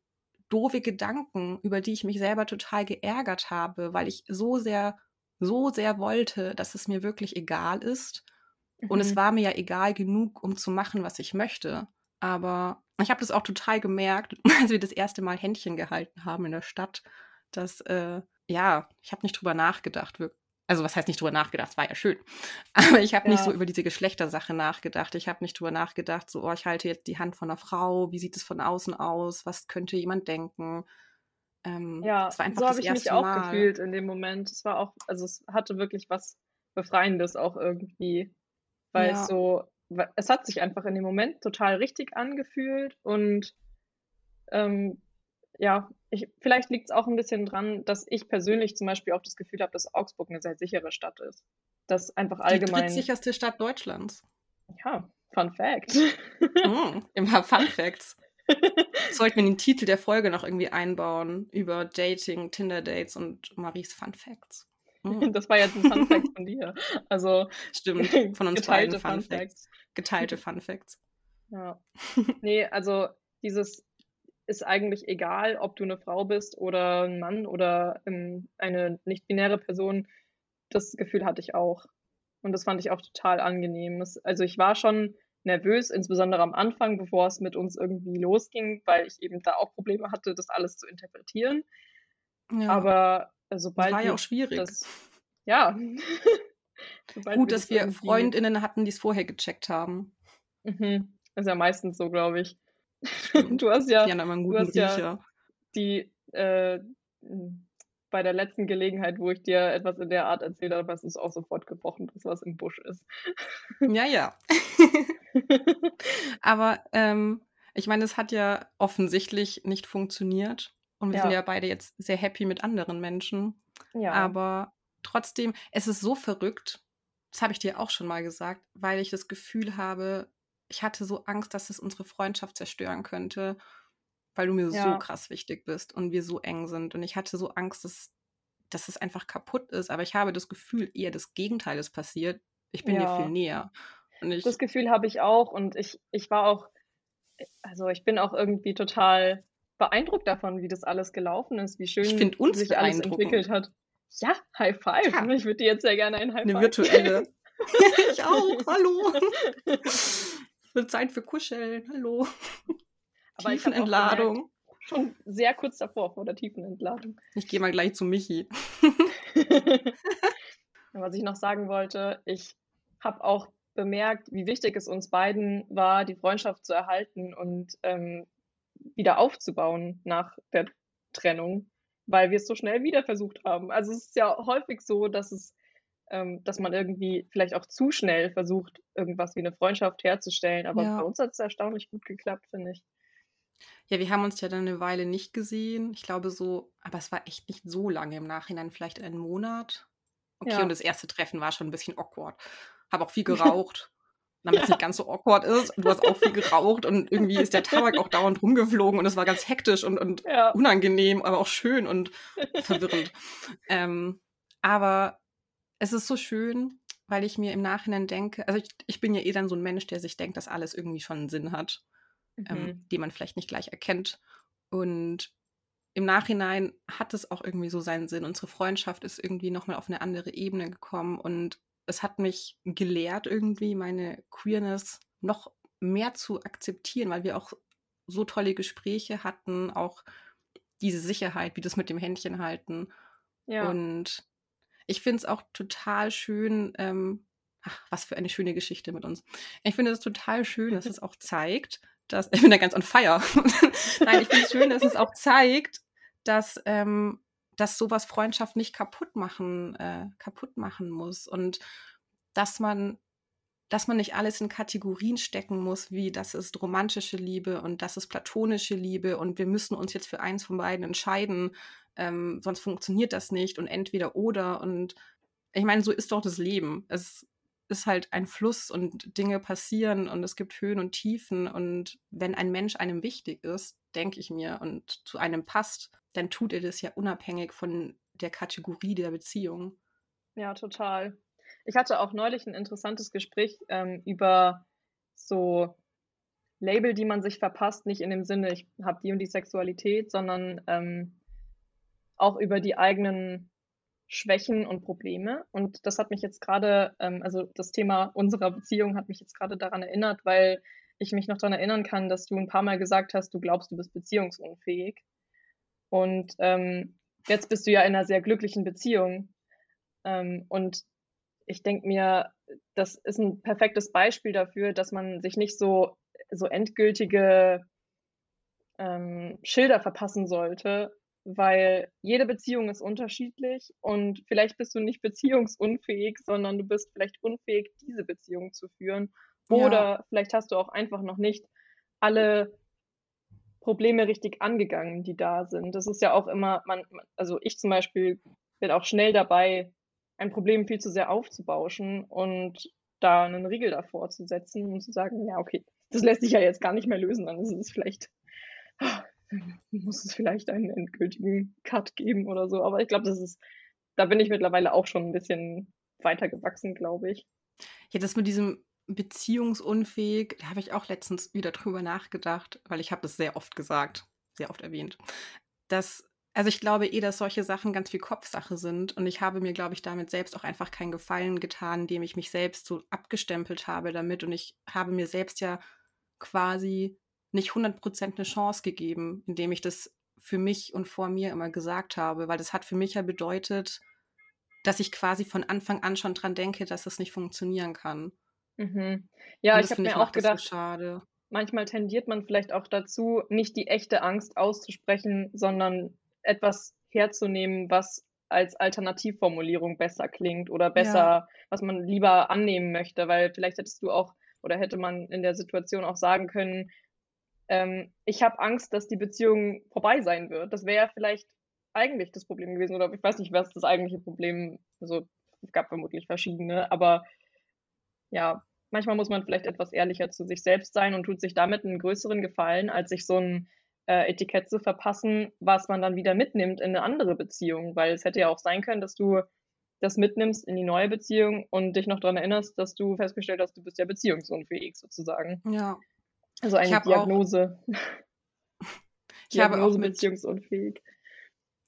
doofe Gedanken, über die ich mich selber total geärgert habe, weil ich so sehr, so sehr wollte, dass es mir wirklich egal ist. Und es Mhm. war mir ja egal genug, um zu machen, was ich möchte. Aber ich habe das auch total gemerkt, als wir das erste Mal Händchen gehalten haben in der Stadt, dass, äh, ja, ich habe nicht drüber nachgedacht. Also was heißt nicht drüber nachgedacht, es war ja schön. Aber ich habe nicht so Ja. über diese Geschlechtersache nachgedacht. Ich habe nicht drüber nachgedacht, so, oh, ich halte jetzt die Hand von einer Frau, wie sieht es von außen aus, was könnte jemand denken. Ähm, Ja, es war einfach so habe ich mich auch Mal. gefühlt in dem Moment. Es war auch, also es hatte wirklich was Befreiendes auch irgendwie, weil Ja. es so, es hat sich einfach in dem Moment total richtig angefühlt und ähm, ja, ich, vielleicht liegt es auch ein bisschen dran, dass ich persönlich zum Beispiel auch das Gefühl habe, dass Augsburg eine sehr sichere Stadt ist. Dass einfach Die allgemein, drittsicherste Stadt Deutschlands. ja, Fun Fact. Mm, Immer Fun Facts. Sollten wir den Titel der Folge noch irgendwie einbauen über Dating, Tinder-Dates und Maries Fun Facts. Mm, Das war jetzt ein Fun Fact von dir. Also Stimmt, von uns geteilte beiden Fun, Fun Facts. Geteilte Fun Facts. Ja. Nee, also dieses ist eigentlich egal, ob du eine Frau bist oder ein Mann oder ähm, eine nicht-binäre Person. Das Gefühl hatte ich auch. Und das fand ich auch total angenehm. Es, also ich war schon nervös, insbesondere am Anfang, bevor es mit uns irgendwie losging, weil ich eben da auch Probleme hatte, das alles zu interpretieren. Ja. Aber sobald. Das war ja auch schwierig. Das, ja. Gut, dass wir Freundinnen hatten, die es vorher gecheckt haben. Mhm. ist ja meistens so, glaube ich. du hast ja, ja, du hast ja die äh, bei der letzten Gelegenheit, wo ich dir etwas in der Art erzählt habe, hast du es auch sofort gebrochen, dass was im Busch ist. Ja, ja. Aber ähm, ich meine, es hat ja offensichtlich nicht funktioniert. Und wir ja. sind ja beide jetzt sehr happy mit anderen Menschen. Ja. Aber trotzdem, es ist so verrückt, das habe ich dir auch schon mal gesagt, weil ich das Gefühl habe, ich hatte so Angst, dass es unsere Freundschaft zerstören könnte, weil du mir ja. so krass wichtig bist und wir so eng sind. Und ich hatte so Angst, dass, dass es einfach kaputt ist. Aber ich habe das Gefühl, eher das Gegenteil ist passiert. Ich bin ja. dir viel näher. Das Gefühl habe ich auch. Und ich, ich war auch, also ich bin auch irgendwie total beeindruckt davon, wie das alles gelaufen ist, wie schön sich alles entwickelt hat. Ja, High Five. Ja. Ich würde dir jetzt sehr gerne ein High Five. Eine virtuelle. ich auch. Hallo. Es wird Zeit für Kuscheln. Hallo. Aber Tiefenentladung. schon sehr kurz davor, vor der Tiefenentladung. Ich gehe mal gleich zu Michi. Was ich noch sagen wollte, ich habe auch bemerkt, wie wichtig es uns beiden war, die Freundschaft zu erhalten und ähm, wieder aufzubauen nach der Trennung, weil wir es so schnell wieder versucht haben. Also es ist ja häufig so, dass es, ähm, dass man irgendwie vielleicht auch zu schnell versucht, irgendwas wie eine Freundschaft herzustellen. Aber ja. bei uns hat es erstaunlich gut geklappt, finde ich. Ja, wir haben uns ja dann eine Weile nicht gesehen. Ich glaube so, aber es war echt nicht so lange im Nachhinein, vielleicht einen Monat. Okay, ja. und das erste Treffen war schon ein bisschen awkward. Habe auch viel geraucht. Damit es nicht ganz so awkward ist. du hast auch viel geraucht und irgendwie ist der Tabak auch dauernd rumgeflogen und es war ganz hektisch und, und ja. unangenehm, aber auch schön und verwirrend. ähm, aber es ist so schön, weil ich mir im Nachhinein denke, also ich, ich bin ja eh dann so ein Mensch, der sich denkt, dass alles irgendwie schon einen Sinn hat, ähm, mhm. ähm, den man vielleicht nicht gleich erkennt. Und im Nachhinein hat es auch irgendwie so seinen Sinn. Unsere Freundschaft ist irgendwie nochmal auf eine andere Ebene gekommen und es hat mich gelehrt, irgendwie meine Queerness noch mehr zu akzeptieren, weil wir auch so tolle Gespräche hatten, auch diese Sicherheit, wie das mit dem Händchen halten. Ja. Und ich finde es auch total schön, ähm, ach, was für eine schöne Geschichte mit uns. Ich finde es total schön, dass es auch zeigt, dass, ich bin da ganz on fire. Nein, ich finde es schön, dass es auch zeigt, dass ähm, dass sowas Freundschaft nicht kaputt machen, äh, kaputt machen muss und dass man, dass man nicht alles in Kategorien stecken muss, wie das ist romantische Liebe und das ist platonische Liebe und wir müssen uns jetzt für eins von beiden entscheiden, ähm, sonst funktioniert das nicht und entweder oder und ich meine, so ist doch das Leben. Es ist halt ein Fluss und Dinge passieren und es gibt Höhen und Tiefen und wenn ein Mensch einem wichtig ist, denke ich mir, und zu einem passt, dann tut er das ja unabhängig von der Kategorie der Beziehung. Ja, total. Ich hatte auch neulich ein interessantes Gespräch ähm, über so Label, die man sich verpasst, nicht in dem Sinne, ich habe die und die Sexualität, sondern ähm, auch über die eigenen Schwächen und Probleme. Und das hat mich jetzt gerade, ähm, also das Thema unserer Beziehung hat mich jetzt gerade daran erinnert, weil ich mich noch daran erinnern kann, dass du ein paar Mal gesagt hast, du glaubst, du bist beziehungsunfähig. Und ähm, jetzt bist du ja in einer sehr glücklichen Beziehung. Ähm, und ich denke mir, das ist ein perfektes Beispiel dafür, dass man sich nicht so, so endgültige ähm, Schilder verpassen sollte, weil jede Beziehung ist unterschiedlich und vielleicht bist du nicht beziehungsunfähig, sondern du bist vielleicht unfähig, diese Beziehung zu führen. Oder ja. vielleicht hast du auch einfach noch nicht alle Probleme richtig angegangen, die da sind. Das ist ja auch immer, man, also ich zum Beispiel bin auch schnell dabei, ein Problem viel zu sehr aufzubauschen und da einen Riegel davor zu setzen und zu sagen, ja, okay, das lässt sich ja jetzt gar nicht mehr lösen, dann ist es vielleicht, muss es vielleicht einen endgültigen Cut geben oder so. Aber ich glaube, das ist, da bin ich mittlerweile auch schon ein bisschen weiter gewachsen, glaube ich. Ja, das mit diesem beziehungsunfähig, da habe ich auch letztens wieder drüber nachgedacht, weil ich habe das sehr oft gesagt, sehr oft erwähnt, dass Also ich glaube eh, dass solche Sachen ganz viel Kopfsache sind. Und ich habe mir, glaube ich, damit selbst auch einfach keinen Gefallen getan, indem ich mich selbst so abgestempelt habe damit. Und ich habe mir selbst ja quasi nicht 100% eine Chance gegeben, indem ich das für mich und vor mir immer gesagt habe. Weil das hat für mich ja bedeutet, dass ich quasi von Anfang an schon dran denke, dass das nicht funktionieren kann. Mhm. Ja, ich habe mir auch gedacht, so schade. manchmal tendiert man vielleicht auch dazu, nicht die echte Angst auszusprechen, sondern etwas herzunehmen, was als Alternativformulierung besser klingt oder besser, ja. was man lieber annehmen möchte, weil vielleicht hättest du auch oder hätte man in der Situation auch sagen können, ähm, ich habe Angst, dass die Beziehung vorbei sein wird. Das wäre vielleicht eigentlich das Problem gewesen oder ich weiß nicht, was das eigentliche Problem, also es gab vermutlich verschiedene, aber ja, manchmal muss man vielleicht etwas ehrlicher zu sich selbst sein und tut sich damit einen größeren Gefallen, als sich so ein äh, Etikett zu verpassen, was man dann wieder mitnimmt in eine andere Beziehung. Weil es hätte ja auch sein können, dass du das mitnimmst in die neue Beziehung und dich noch daran erinnerst, dass du festgestellt hast, du bist ja beziehungsunfähig sozusagen. Ja. Also eine Diagnose. Auch, ich Diagnose habe auch mit, beziehungsunfähig.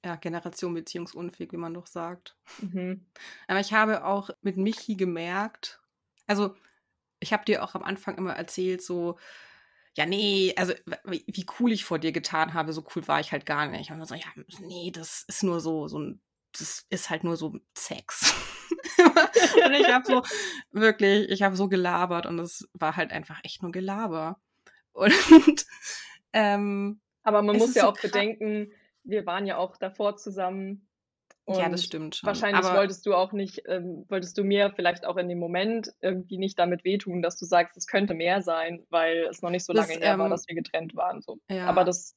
Ja, Generation beziehungsunfähig, wie man doch sagt. Mhm. Aber ich habe auch mit Michi gemerkt, also ich habe dir auch am Anfang immer erzählt, so, ja, nee, also wie cool ich vor dir getan habe, so cool war ich halt gar nicht. Und dann so, ja, nee, das ist nur so, so ein, das ist halt nur so Sex. und ich habe so, wirklich, ich habe so gelabert und es war halt einfach echt nur Gelaber. Und, ähm, Aber man muss ja so auch bedenken, wir waren ja auch davor zusammen und ja, das stimmt schon. Wahrscheinlich aber wolltest du auch nicht, ähm, wolltest du mir vielleicht auch in dem Moment irgendwie nicht damit wehtun, dass du sagst, es könnte mehr sein, weil es noch nicht so lange das, her ähm, war, dass wir getrennt waren. So. Ja. Aber das,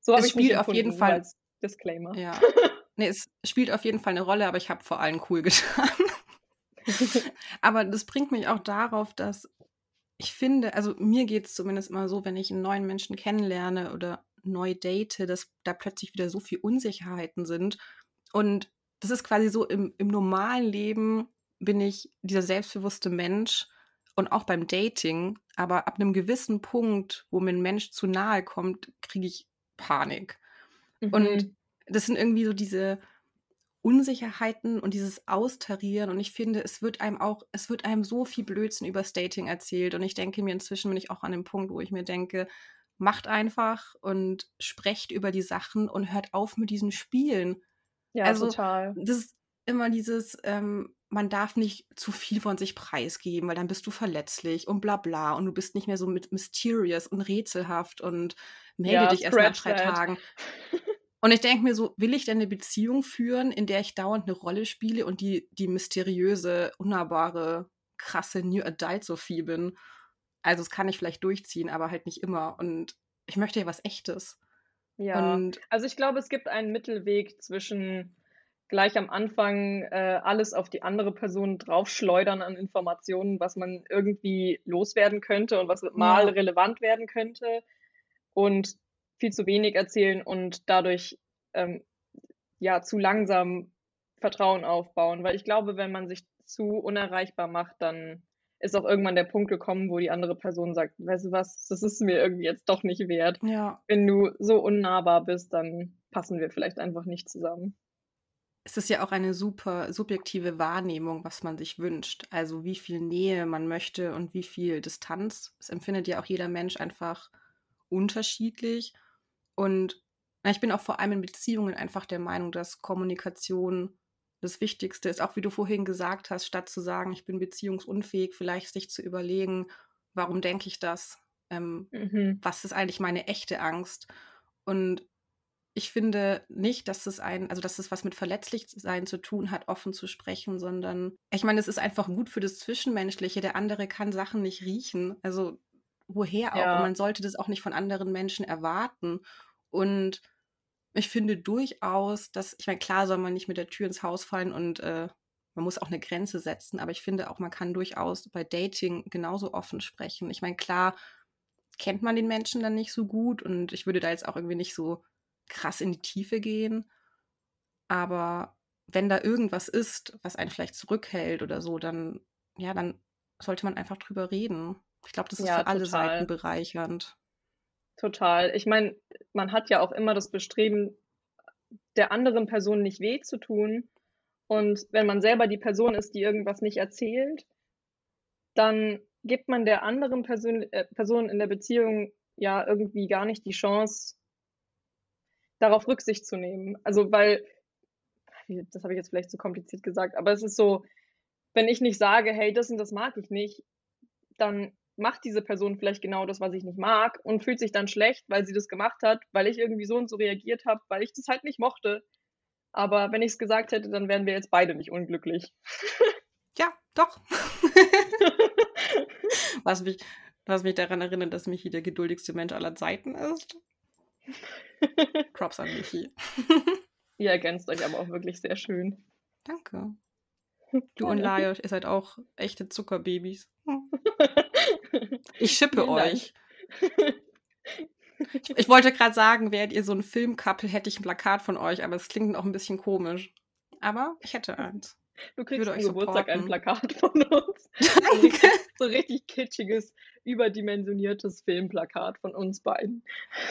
so habe ich spielt auf jeden Fall als Disclaimer. Ja. nee, es spielt auf jeden Fall eine Rolle, aber ich habe vor allem cool getan. aber das bringt mich auch darauf, dass ich finde, also mir geht es zumindest immer so, wenn ich einen neuen Menschen kennenlerne oder neu date, dass da plötzlich wieder so viel Unsicherheiten sind und das ist quasi so, im, im normalen Leben bin ich dieser selbstbewusste Mensch und auch beim Dating, aber ab einem gewissen Punkt, wo mir ein Mensch zu nahe kommt, kriege ich Panik. Mhm. Und das sind irgendwie so diese Unsicherheiten und dieses Austarieren. Und ich finde, es wird einem auch, es wird einem so viel Blödsinn über Dating erzählt. Und ich denke mir, inzwischen bin ich auch an dem Punkt, wo ich mir denke, macht einfach und sprecht über die Sachen und hört auf mit diesen Spielen. Ja, also, total. Das ist immer dieses, ähm, man darf nicht zu viel von sich preisgeben, weil dann bist du verletzlich und bla bla und du bist nicht mehr so mit mysterious und rätselhaft und melde ja, dich erst nach drei that. Tagen. Und ich denke mir so, will ich denn eine Beziehung führen, in der ich dauernd eine Rolle spiele und die, die mysteriöse, unnahbare, krasse New Adult Sophie bin? Also, das kann ich vielleicht durchziehen, aber halt nicht immer. Und ich möchte ja was Echtes. Ja, Und also ich glaube, es gibt einen Mittelweg zwischen gleich am Anfang äh, alles auf die andere Person draufschleudern an Informationen, was man irgendwie loswerden könnte und was mal ja. relevant werden könnte und viel zu wenig erzählen und dadurch ähm, ja zu langsam Vertrauen aufbauen. Weil ich glaube, wenn man sich zu unerreichbar macht, dann ist auch irgendwann der Punkt gekommen, wo die andere Person sagt, weißt du was, das ist mir irgendwie jetzt doch nicht wert. Ja. Wenn du so unnahbar bist, dann passen wir vielleicht einfach nicht zusammen. Es ist ja auch eine super subjektive Wahrnehmung, was man sich wünscht. Also wie viel Nähe man möchte und wie viel Distanz. Das empfindet ja auch jeder Mensch einfach unterschiedlich. Und ich bin auch vor allem in Beziehungen einfach der Meinung, dass Kommunikation das Wichtigste ist, auch wie du vorhin gesagt hast, statt zu sagen, ich bin beziehungsunfähig, vielleicht sich zu überlegen, warum denke ich das? Ähm, mhm. Was ist eigentlich meine echte Angst? Und ich finde nicht, dass es ein, also dass es was mit Verletzlichsein zu tun hat, offen zu sprechen, sondern ich meine, es ist einfach gut für das Zwischenmenschliche. Der andere kann Sachen nicht riechen. Also woher auch? Ja. Und man sollte das auch nicht von anderen Menschen erwarten. Und ich finde durchaus, dass, ich meine, klar soll man nicht mit der Tür ins Haus fallen und äh, man muss auch eine Grenze setzen, aber ich finde auch, man kann durchaus bei Dating genauso offen sprechen. Ich meine, klar kennt man den Menschen dann nicht so gut und ich würde da jetzt auch irgendwie nicht so krass in die Tiefe gehen. Aber wenn da irgendwas ist, was einen vielleicht zurückhält oder so, dann, ja, dann sollte man einfach drüber reden. Ich glaube, das ist ja, für alle Seiten bereichernd. Total. Ich meine, man hat ja auch immer das Bestreben, der anderen Person nicht weh zu tun. Und wenn man selber die Person ist, die irgendwas nicht erzählt, dann gibt man der anderen Person, äh, Person in der Beziehung ja irgendwie gar nicht die Chance, darauf Rücksicht zu nehmen. Also weil, das habe ich jetzt vielleicht zu kompliziert gesagt, aber es ist so, wenn ich nicht sage, hey, das und das mag ich nicht, dann macht diese Person vielleicht genau das, was ich nicht mag und fühlt sich dann schlecht, weil sie das gemacht hat, weil ich irgendwie so und so reagiert habe, weil ich das halt nicht mochte. Aber wenn ich es gesagt hätte, dann wären wir jetzt beide nicht unglücklich. Ja, doch. was, mich, was mich daran erinnert, dass Michi der geduldigste Mensch aller Zeiten ist. Props an Michi. Ihr ergänzt euch aber auch wirklich sehr schön. Danke. Du und Lajos, ihr seid auch echte Zuckerbabys. Ich schippe euch. Ich, ich, wollte gerade sagen, wärt ihr so ein Filmkappel, hätte ich ein Plakat von euch, aber es klingt auch ein bisschen komisch. Aber ich hätte eins. Du kriegst am Geburtstag ein Plakat von uns. Danke. So richtig kitschiges, überdimensioniertes Filmplakat von uns beiden.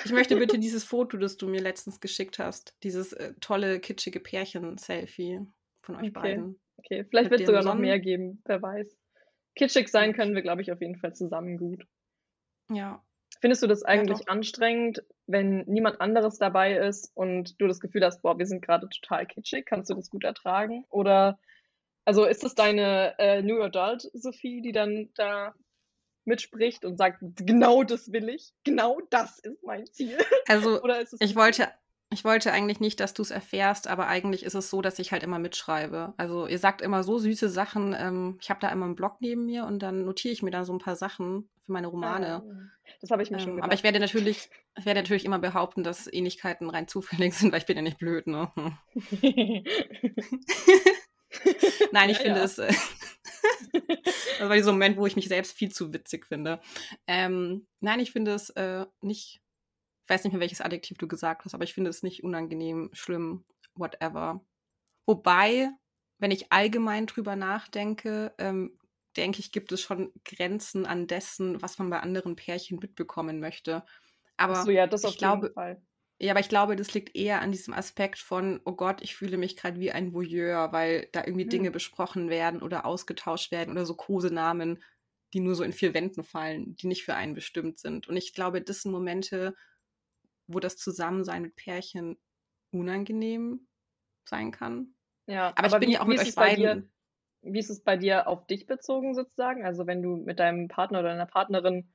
Ich möchte bitte dieses Foto, das du mir letztens geschickt hast, dieses äh, tolle, kitschige Pärchen-Selfie von euch okay. beiden. Okay, vielleicht wird es sogar noch mehr geben, wer weiß. Kitschig sein können wir, glaube ich, auf jeden Fall zusammen gut. Ja. Findest du das eigentlich ja, anstrengend, wenn niemand anderes dabei ist und du das Gefühl hast, boah, wir sind gerade total kitschig? Kannst du das gut ertragen? Oder also ist das deine äh, New Adult Sophie, die dann da mitspricht und sagt, genau das will ich, genau das ist mein Ziel? Also ich wollte ich wollte eigentlich nicht, dass du es erfährst, aber eigentlich ist es so, dass ich halt immer mitschreibe. Also ihr sagt immer so süße Sachen. Ähm, ich habe da immer einen Blog neben mir und dann notiere ich mir da so ein paar Sachen für meine Romane. Ah, das habe ich mir ähm, schon gedacht. Aber ich werde natürlich, ich werde natürlich immer behaupten, dass Ähnlichkeiten rein zufällig sind, weil ich bin ja nicht blöd, ne? Nein, ich ja, finde ja. es. Äh, das war dieser Moment, wo ich mich selbst viel zu witzig finde. Ähm, nein, ich finde es äh, nicht ich weiß nicht mehr, welches Adjektiv du gesagt hast, aber ich finde es nicht unangenehm, schlimm, whatever. Wobei, wenn ich allgemein drüber nachdenke, ähm, denke ich, gibt es schon Grenzen an dessen, was man bei anderen Pärchen mitbekommen möchte. Aber so, ja, das ich glaube, Ja, aber ich glaube, das liegt eher an diesem Aspekt von, oh Gott, ich fühle mich gerade wie ein Voyeur, weil da irgendwie hm. Dinge besprochen werden oder ausgetauscht werden oder so Kosenamen, die nur so in vier Wänden fallen, die nicht für einen bestimmt sind. Und ich glaube, das sind Momente, wo das Zusammensein mit Pärchen unangenehm sein kann. Ja, aber, aber ich bin wie, ja auch mit euch beiden. Dir, wie ist es bei dir auf dich bezogen sozusagen? Also wenn du mit deinem Partner oder deiner Partnerin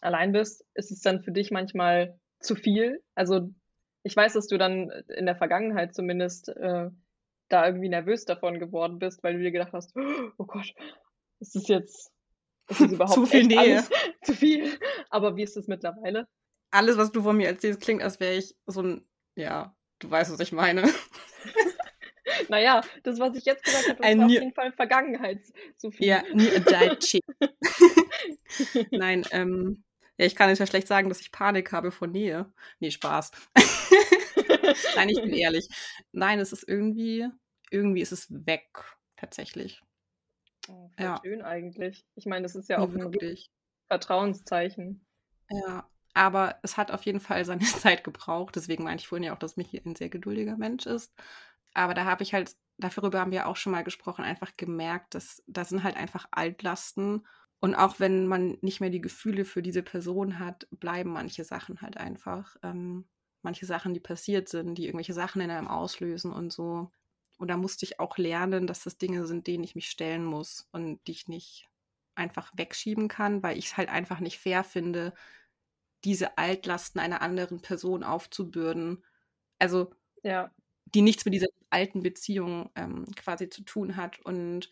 allein bist, ist es dann für dich manchmal zu viel? Also ich weiß, dass du dann in der Vergangenheit zumindest äh, da irgendwie nervös davon geworden bist, weil du dir gedacht hast, oh Gott, ist das jetzt ist das überhaupt zu viel Nähe. zu viel? Aber wie ist es mittlerweile? Alles, was du von mir erzählst, klingt, als wäre ich so ein, ja, du weißt, was ich meine. naja, das, was ich jetzt gesagt habe, ist auf jeden Fall Vergangenheit. So viel. Ja, nie adult Nein, ähm, ja, ich kann jetzt ja schlecht sagen, dass ich Panik habe vor Nähe. Nee, Spaß. Nein, ich bin ehrlich. Nein, es ist irgendwie, irgendwie ist es weg, tatsächlich. Oh, ja. schön eigentlich. Ich meine, das ist ja auch ein Vertrauenszeichen. Ja, aber es hat auf jeden Fall seine Zeit gebraucht. Deswegen meinte ich vorhin ja auch, dass Michi ein sehr geduldiger Mensch ist. Aber da habe ich halt, darüber haben wir auch schon mal gesprochen, einfach gemerkt, dass da sind halt einfach Altlasten. Und auch wenn man nicht mehr die Gefühle für diese Person hat, bleiben manche Sachen halt einfach. Ähm, manche Sachen, die passiert sind, die irgendwelche Sachen in einem auslösen und so. Und da musste ich auch lernen, dass das Dinge sind, denen ich mich stellen muss und die ich nicht einfach wegschieben kann, weil ich es halt einfach nicht fair finde, diese Altlasten einer anderen Person aufzubürden. Also, ja. die nichts mit dieser alten Beziehung ähm, quasi zu tun hat. Und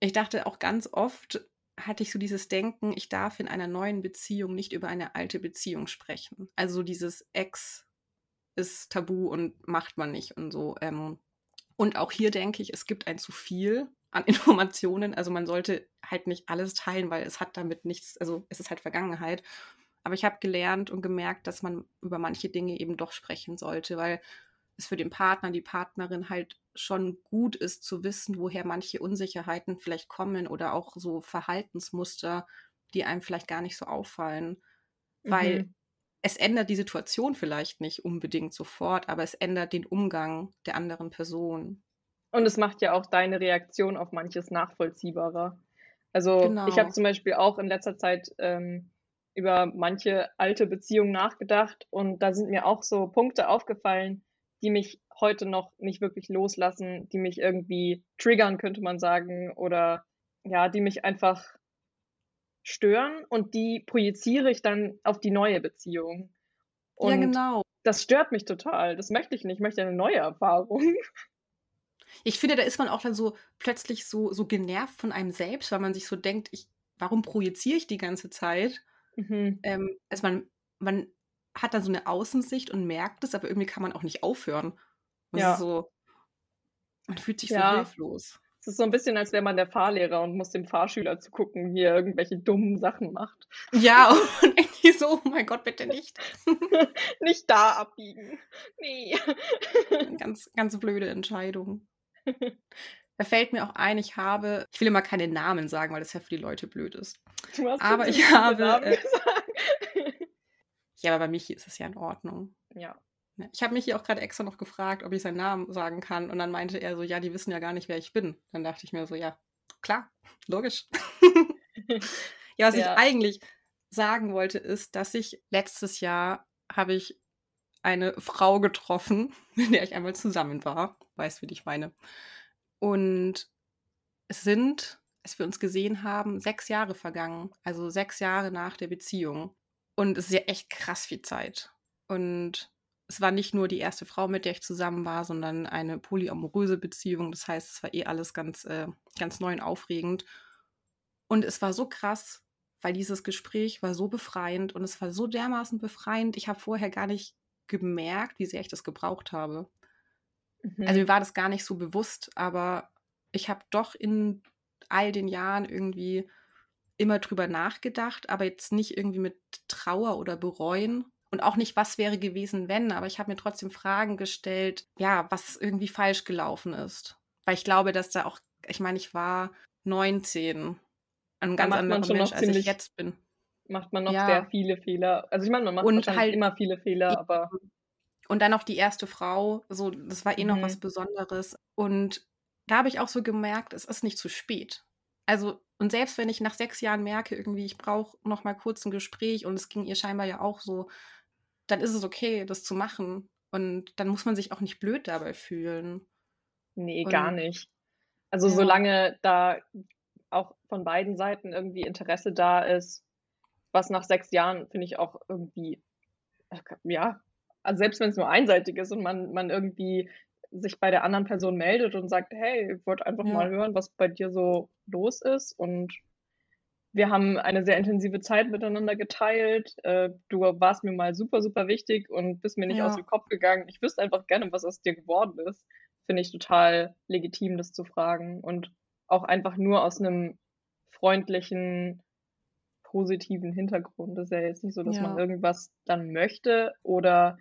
ich dachte auch ganz oft, hatte ich so dieses Denken, ich darf in einer neuen Beziehung nicht über eine alte Beziehung sprechen. Also dieses Ex ist tabu und macht man nicht und so. Ähm, und auch hier denke ich, es gibt ein zu viel an Informationen. Also man sollte halt nicht alles teilen, weil es hat damit nichts, also es ist halt Vergangenheit. Aber ich habe gelernt und gemerkt, dass man über manche Dinge eben doch sprechen sollte, weil es für den Partner, die Partnerin halt schon gut ist zu wissen, woher manche Unsicherheiten vielleicht kommen oder auch so Verhaltensmuster, die einem vielleicht gar nicht so auffallen. Mhm. Weil es ändert die Situation vielleicht nicht unbedingt sofort, aber es ändert den Umgang der anderen Person. Und es macht ja auch deine Reaktion auf manches nachvollziehbarer. Also genau. ich habe zum Beispiel auch in letzter Zeit ähm, über manche alte Beziehungen nachgedacht und da sind mir auch so Punkte aufgefallen, die mich heute noch nicht wirklich loslassen, die mich irgendwie triggern, könnte man sagen, oder ja, die mich einfach stören und die projiziere ich dann auf die neue Beziehung. Und ja, genau. Das stört mich total. Das möchte ich nicht. Ich möchte eine neue Erfahrung. Ich finde, da ist man auch dann so plötzlich so, so genervt von einem selbst, weil man sich so denkt, ich, warum projiziere ich die ganze Zeit? Mhm. Ähm, also man, man hat dann so eine Außensicht und merkt es, aber irgendwie kann man auch nicht aufhören. Und ja. so, man fühlt sich ja. so hilflos. Es ist so ein bisschen, als wäre man der Fahrlehrer und muss dem Fahrschüler zu gucken, wie er irgendwelche dummen Sachen macht. Ja, und irgendwie so, oh mein Gott, bitte nicht. nicht da abbiegen. Nee. Ganz, ganz blöde Entscheidung. Da fällt mir auch ein, ich habe, ich will immer keine Namen sagen, weil das ja für die Leute blöd ist. aber ich habe. Äh, ja, aber bei Michi ist es ja in Ordnung. Ja. Ne, ich habe mich hier auch gerade extra noch gefragt, ob ich seinen Namen sagen kann. Und dann meinte er so, ja, die wissen ja gar nicht, wer ich bin. Dann dachte ich mir so, ja, klar, logisch. ja, was ja. ich eigentlich sagen wollte, ist, dass ich letztes Jahr habe ich eine Frau getroffen, mit der ich einmal zusammen war. Weißt, wie ich meine. Und es sind, als wir uns gesehen haben, sechs Jahre vergangen. Also sechs Jahre nach der Beziehung. Und es ist ja echt krass viel Zeit. Und es war nicht nur die erste Frau, mit der ich zusammen war, sondern eine polyamoröse Beziehung. Das heißt, es war eh alles ganz, äh, ganz neu und aufregend. Und es war so krass, weil dieses Gespräch war so befreiend und es war so dermaßen befreiend. Ich habe vorher gar nicht gemerkt, wie sehr ich das gebraucht habe. Mhm. Also mir war das gar nicht so bewusst, aber ich habe doch in all den Jahren irgendwie immer drüber nachgedacht, aber jetzt nicht irgendwie mit Trauer oder Bereuen, und auch nicht, was wäre gewesen, wenn, aber ich habe mir trotzdem Fragen gestellt, ja, was irgendwie falsch gelaufen ist. Weil ich glaube, dass da auch, ich meine, ich war 19, ein ganz anderer Mensch, als ich jetzt bin. Macht man noch ja. sehr viele Fehler. Also ich meine, man macht und halt immer viele Fehler, aber. Und dann noch die erste Frau, so, das war eh mhm. noch was mhm. Besonderes. Und da habe ich auch so gemerkt, es ist nicht zu spät. Also, und selbst wenn ich nach sechs Jahren merke, irgendwie, ich brauche noch mal kurz ein Gespräch und es ging ihr scheinbar ja auch so, dann ist es okay, das zu machen. Und dann muss man sich auch nicht blöd dabei fühlen. Nee, und, gar nicht. Also ja. solange da auch von beiden Seiten irgendwie Interesse da ist, was nach sechs Jahren finde ich auch irgendwie, ja, also selbst wenn es nur einseitig ist und man, man irgendwie sich bei der anderen Person meldet und sagt, hey, ich wollte einfach ja. mal hören, was bei dir so los ist und wir haben eine sehr intensive Zeit miteinander geteilt. Äh, du warst mir mal super, super wichtig und bist mir nicht ja. aus dem Kopf gegangen. Ich wüsste einfach gerne, was aus dir geworden ist. Finde ich total legitim, das zu fragen. Und auch einfach nur aus einem freundlichen, positiven Hintergrund. Das ist ja jetzt nicht so, dass ja. man irgendwas dann möchte oder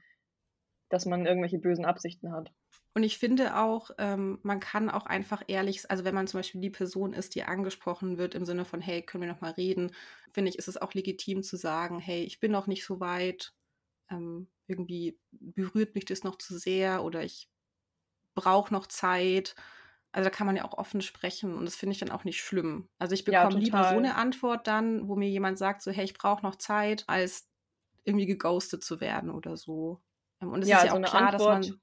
dass man irgendwelche bösen Absichten hat. Und ich finde auch, ähm, man kann auch einfach ehrlich, also wenn man zum Beispiel die Person ist, die angesprochen wird im Sinne von, hey, können wir noch mal reden, finde ich, ist es auch legitim zu sagen, hey, ich bin noch nicht so weit, ähm, irgendwie berührt mich das noch zu sehr oder ich brauche noch Zeit. Also da kann man ja auch offen sprechen und das finde ich dann auch nicht schlimm. Also ich bekomme ja, lieber so eine Antwort dann, wo mir jemand sagt, so, hey, ich brauche noch Zeit, als irgendwie geghostet zu werden oder so. Ähm, und es ja, ist ja also auch klar, Antwort, dass man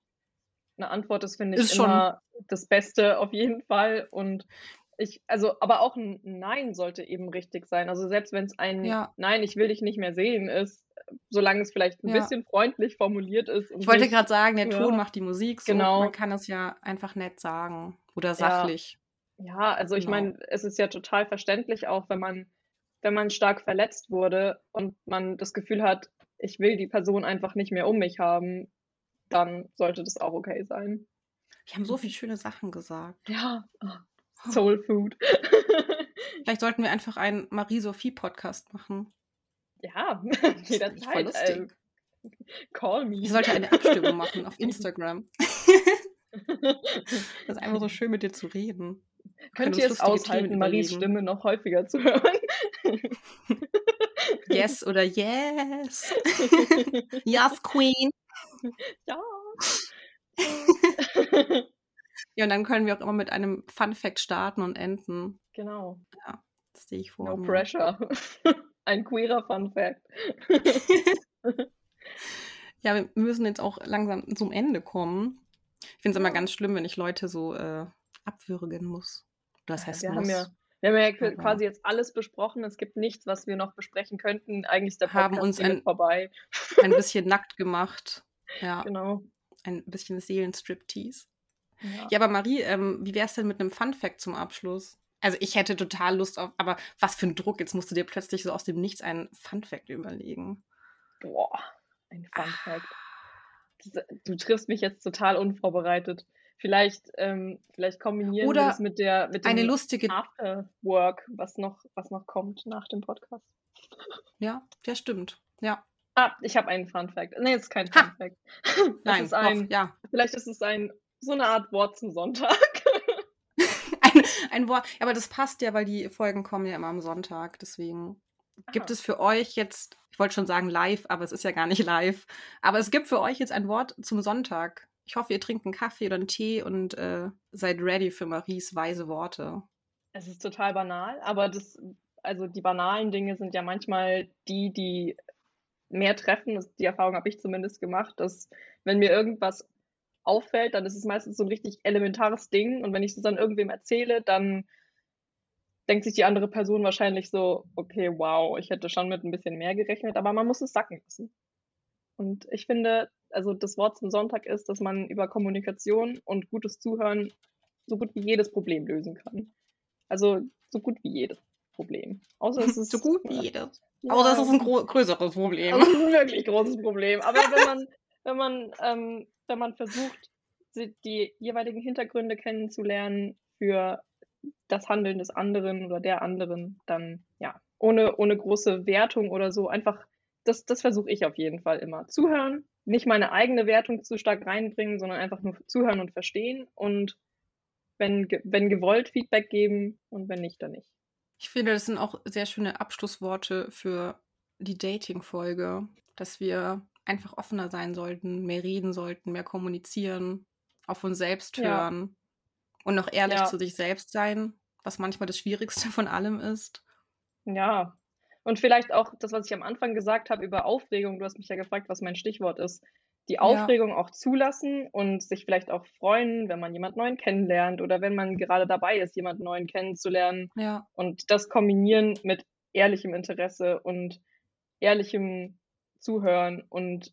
eine Antwort ist, finde ich, ist immer das Beste auf jeden Fall. Und ich, also, aber auch ein Nein sollte eben richtig sein. Also selbst wenn es ein ja. Nein, ich will dich nicht mehr sehen ist, solange es vielleicht ein ja. bisschen freundlich formuliert ist. ich wollte gerade sagen, der Ton macht die Musik. So. Genau. Man kann es ja einfach nett sagen oder sachlich. Ja, ja also genau. ich meine, es ist ja total verständlich auch, wenn man, wenn man stark verletzt wurde und man das Gefühl hat, ich will die Person einfach nicht mehr um mich haben, dann sollte das auch okay sein. Wir haben so viele schöne Sachen gesagt. Ja, oh, Soul Food. Vielleicht sollten wir einfach einen Marie-Sophie-Podcast machen. Ja, jederzeit. Also, call me. Ich sollte eine Abstimmung machen auf Instagram. das ist einfach so schön mit dir zu reden. Könnt ihr es aushalten, Maries Stimme noch häufiger zu hören? Yes oder yes. yes, Queen. Ja. ja, und dann können wir auch immer mit einem Fun Fact starten und enden. Genau. Ja, das sehe ich vor No mir. pressure. Ein queerer Fun Fact. Ja, wir müssen jetzt auch langsam zum Ende kommen. Ich finde es immer Ja. ganz schlimm, wenn ich Leute so äh, abwürgen muss. Das heißt, wir muss. haben ja, wir haben ja Aber- quasi jetzt alles besprochen. Es gibt nichts, was wir noch besprechen könnten. Eigentlich ist der Haben Podcast uns hiermit ein- vorbei. ein bisschen nackt gemacht. Ja, Genau. ein bisschen Seelenstriptease. Ja. Ja, aber Marie, ähm, wie wär's denn mit einem Fun Fact zum Abschluss? Also ich hätte total Lust auf, aber was für ein Druck, jetzt musst du dir plötzlich so aus dem Nichts einen Fun Fact überlegen. Boah, ein Fun Fact. Das- Du triffst mich jetzt total unvorbereitet. Vielleicht, ähm, vielleicht kombinieren Oder wir das mit der mit dem Eine lustige, Afterwork, was noch, was noch kommt nach dem Podcast. ja, ja, stimmt. Ja, Ah, ich habe einen Fun Fact. Nee, es ist kein Ha! Fun Fact. Das nein, ist ein, doch, ja. vielleicht ist es ein so eine Art Wort zum Sonntag. Ein, ein Wort, aber das passt ja, weil die Folgen kommen ja immer am Sonntag, deswegen gibt Aha. es für euch jetzt, ich wollte schon sagen live, aber es ist ja gar nicht live, aber es gibt für euch jetzt ein Wort zum Sonntag. Ich hoffe, ihr trinkt einen Kaffee oder einen Tee und äh, seid ready für Maries weise Worte. Es ist total banal, aber das, also die banalen Dinge sind ja manchmal die, die mehr treffen. Die Erfahrung habe ich zumindest gemacht, dass wenn mir irgendwas auffällt, dann ist es meistens so ein richtig elementares Ding und wenn ich es dann irgendwem erzähle, dann denkt sich die andere Person wahrscheinlich so, okay, wow, ich hätte schon mit ein bisschen mehr gerechnet, aber man muss es sacken lassen. Und ich finde, also das Wort zum Sonntag ist, dass man über Kommunikation und gutes Zuhören so gut wie jedes Problem lösen kann. Also so gut wie jedes Problem. Außer es ist so gut wie jedes. Ja, Außer es ist ein größeres Problem. es ist ein wirklich großes Problem. Aber wenn man, wenn man, ähm, wenn man versucht, die jeweiligen Hintergründe kennenzulernen für das Handeln des anderen oder der anderen, dann ja, ohne, ohne große Wertung oder so, einfach, das, das versuche ich auf jeden Fall immer. Zuhören, nicht meine eigene Wertung zu stark reinbringen, sondern einfach nur zuhören und verstehen und wenn, wenn gewollt Feedback geben und wenn nicht, dann nicht. Ich finde, das sind auch sehr schöne Abschlussworte für die Dating-Folge, dass wir einfach offener sein sollten, mehr reden sollten, mehr kommunizieren, auf uns selbst Ja. hören und auch ehrlich Ja. zu sich selbst sein, was manchmal das Schwierigste von allem ist. Ja. Und vielleicht auch das, was ich am Anfang gesagt habe über Aufregung. Du hast mich ja gefragt, was mein Stichwort ist. Die Ja. Aufregung auch zulassen und sich vielleicht auch freuen, wenn man jemand Neuen kennenlernt oder wenn man gerade dabei ist, jemand Neuen kennenzulernen. Ja, Und das kombinieren mit ehrlichem Interesse und ehrlichem Zuhören und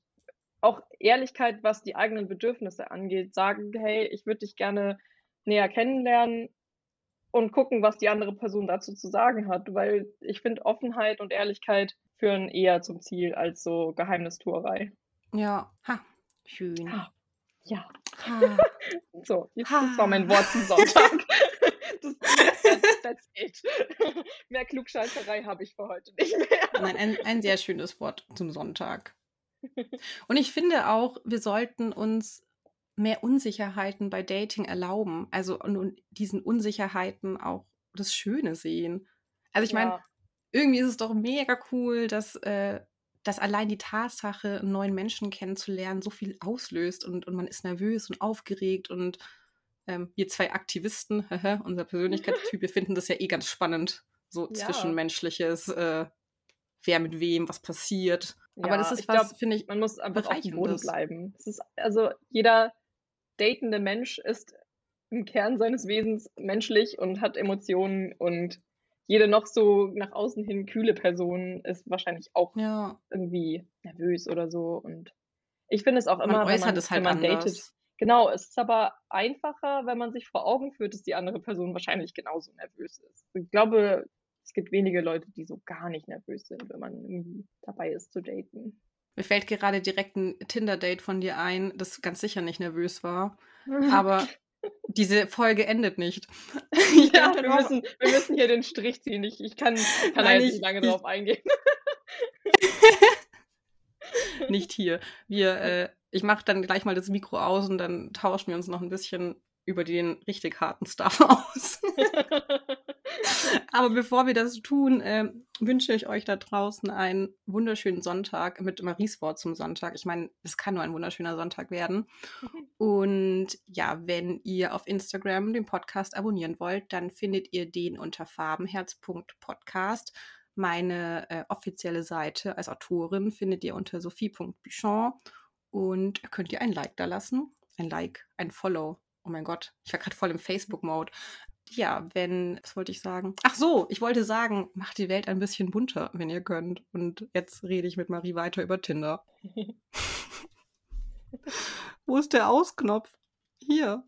auch Ehrlichkeit, was die eigenen Bedürfnisse angeht. Sagen, hey, ich würde dich gerne näher kennenlernen und gucken, was die andere Person dazu zu sagen hat, weil ich finde, Offenheit und Ehrlichkeit führen eher zum Ziel als so Geheimnistuerei. ja, ha, schön. Ha. Ja, Ha. so, jetzt, Ha. das war mein Wort zum Sonntag. Das, that's, that's it. Mehr Klugscheißerei habe ich für heute nicht mehr. Nein, ein, ein sehr schönes Wort zum Sonntag. Und ich finde auch, wir sollten uns mehr Unsicherheiten bei Dating erlauben. Also und, und diesen Unsicherheiten auch das Schöne sehen. Also ich meine, Ja. irgendwie ist es doch mega cool, dass, äh, dass allein die Tatsache, einen neuen Menschen kennenzulernen, so viel auslöst und, und man ist nervös und aufgeregt und ähm, wir zwei Aktivisten, unser Persönlichkeitstyp, wir finden das ja eh ganz spannend, so Ja. zwischenmenschliches, äh, wer mit wem, was passiert. Aber Ja, das ist ich was, finde ich, Man muss einfach auf dem Boden bleiben. Ist, also jeder datende Mensch ist im Kern seines Wesens menschlich und hat Emotionen und jede noch so nach außen hin kühle Person ist wahrscheinlich auch ja, irgendwie nervös oder so. Und ich finde es auch immer, man wenn man, es halt wenn man datet. Genau, es ist aber einfacher, wenn man sich vor Augen führt, dass die andere Person wahrscheinlich genauso nervös ist. Ich glaube, es gibt wenige Leute, die so gar nicht nervös sind, wenn man irgendwie dabei ist zu daten. Mir fällt gerade direkt ein Tinder-Date von dir ein, das ganz sicher nicht nervös war. Aber diese Folge endet nicht. Ich ja, denke wir müssen, wir müssen hier den Strich ziehen. Ich, ich kann, kann da jetzt ich- nicht lange ich- drauf eingehen. nicht hier. Wir, äh, ich mache dann gleich mal das Mikro aus und dann tauschen wir uns noch ein bisschen über den richtig harten Stuff aus. Aber bevor wir das tun, äh, wünsche ich euch da draußen einen wunderschönen Sonntag mit Maries Wort zum Sonntag. Ich meine, es kann nur ein wunderschöner Sonntag werden. Und ja, wenn ihr auf Instagram den Podcast abonnieren wollt, dann findet ihr den unter farbenherz.podcast. Meine äh, offizielle Seite als Autorin findet ihr unter sophie.bichon und könnt ihr ein Like da lassen. Ein Like, ein Follow. Oh mein Gott, ich war gerade voll im Facebook-Mode ja, wenn, was wollte ich sagen? Ach so, ich wollte sagen, macht die Welt ein bisschen bunter, wenn ihr könnt. Und jetzt rede ich mit Marie weiter über Tinder. Wo ist der Ausknopf? Hier.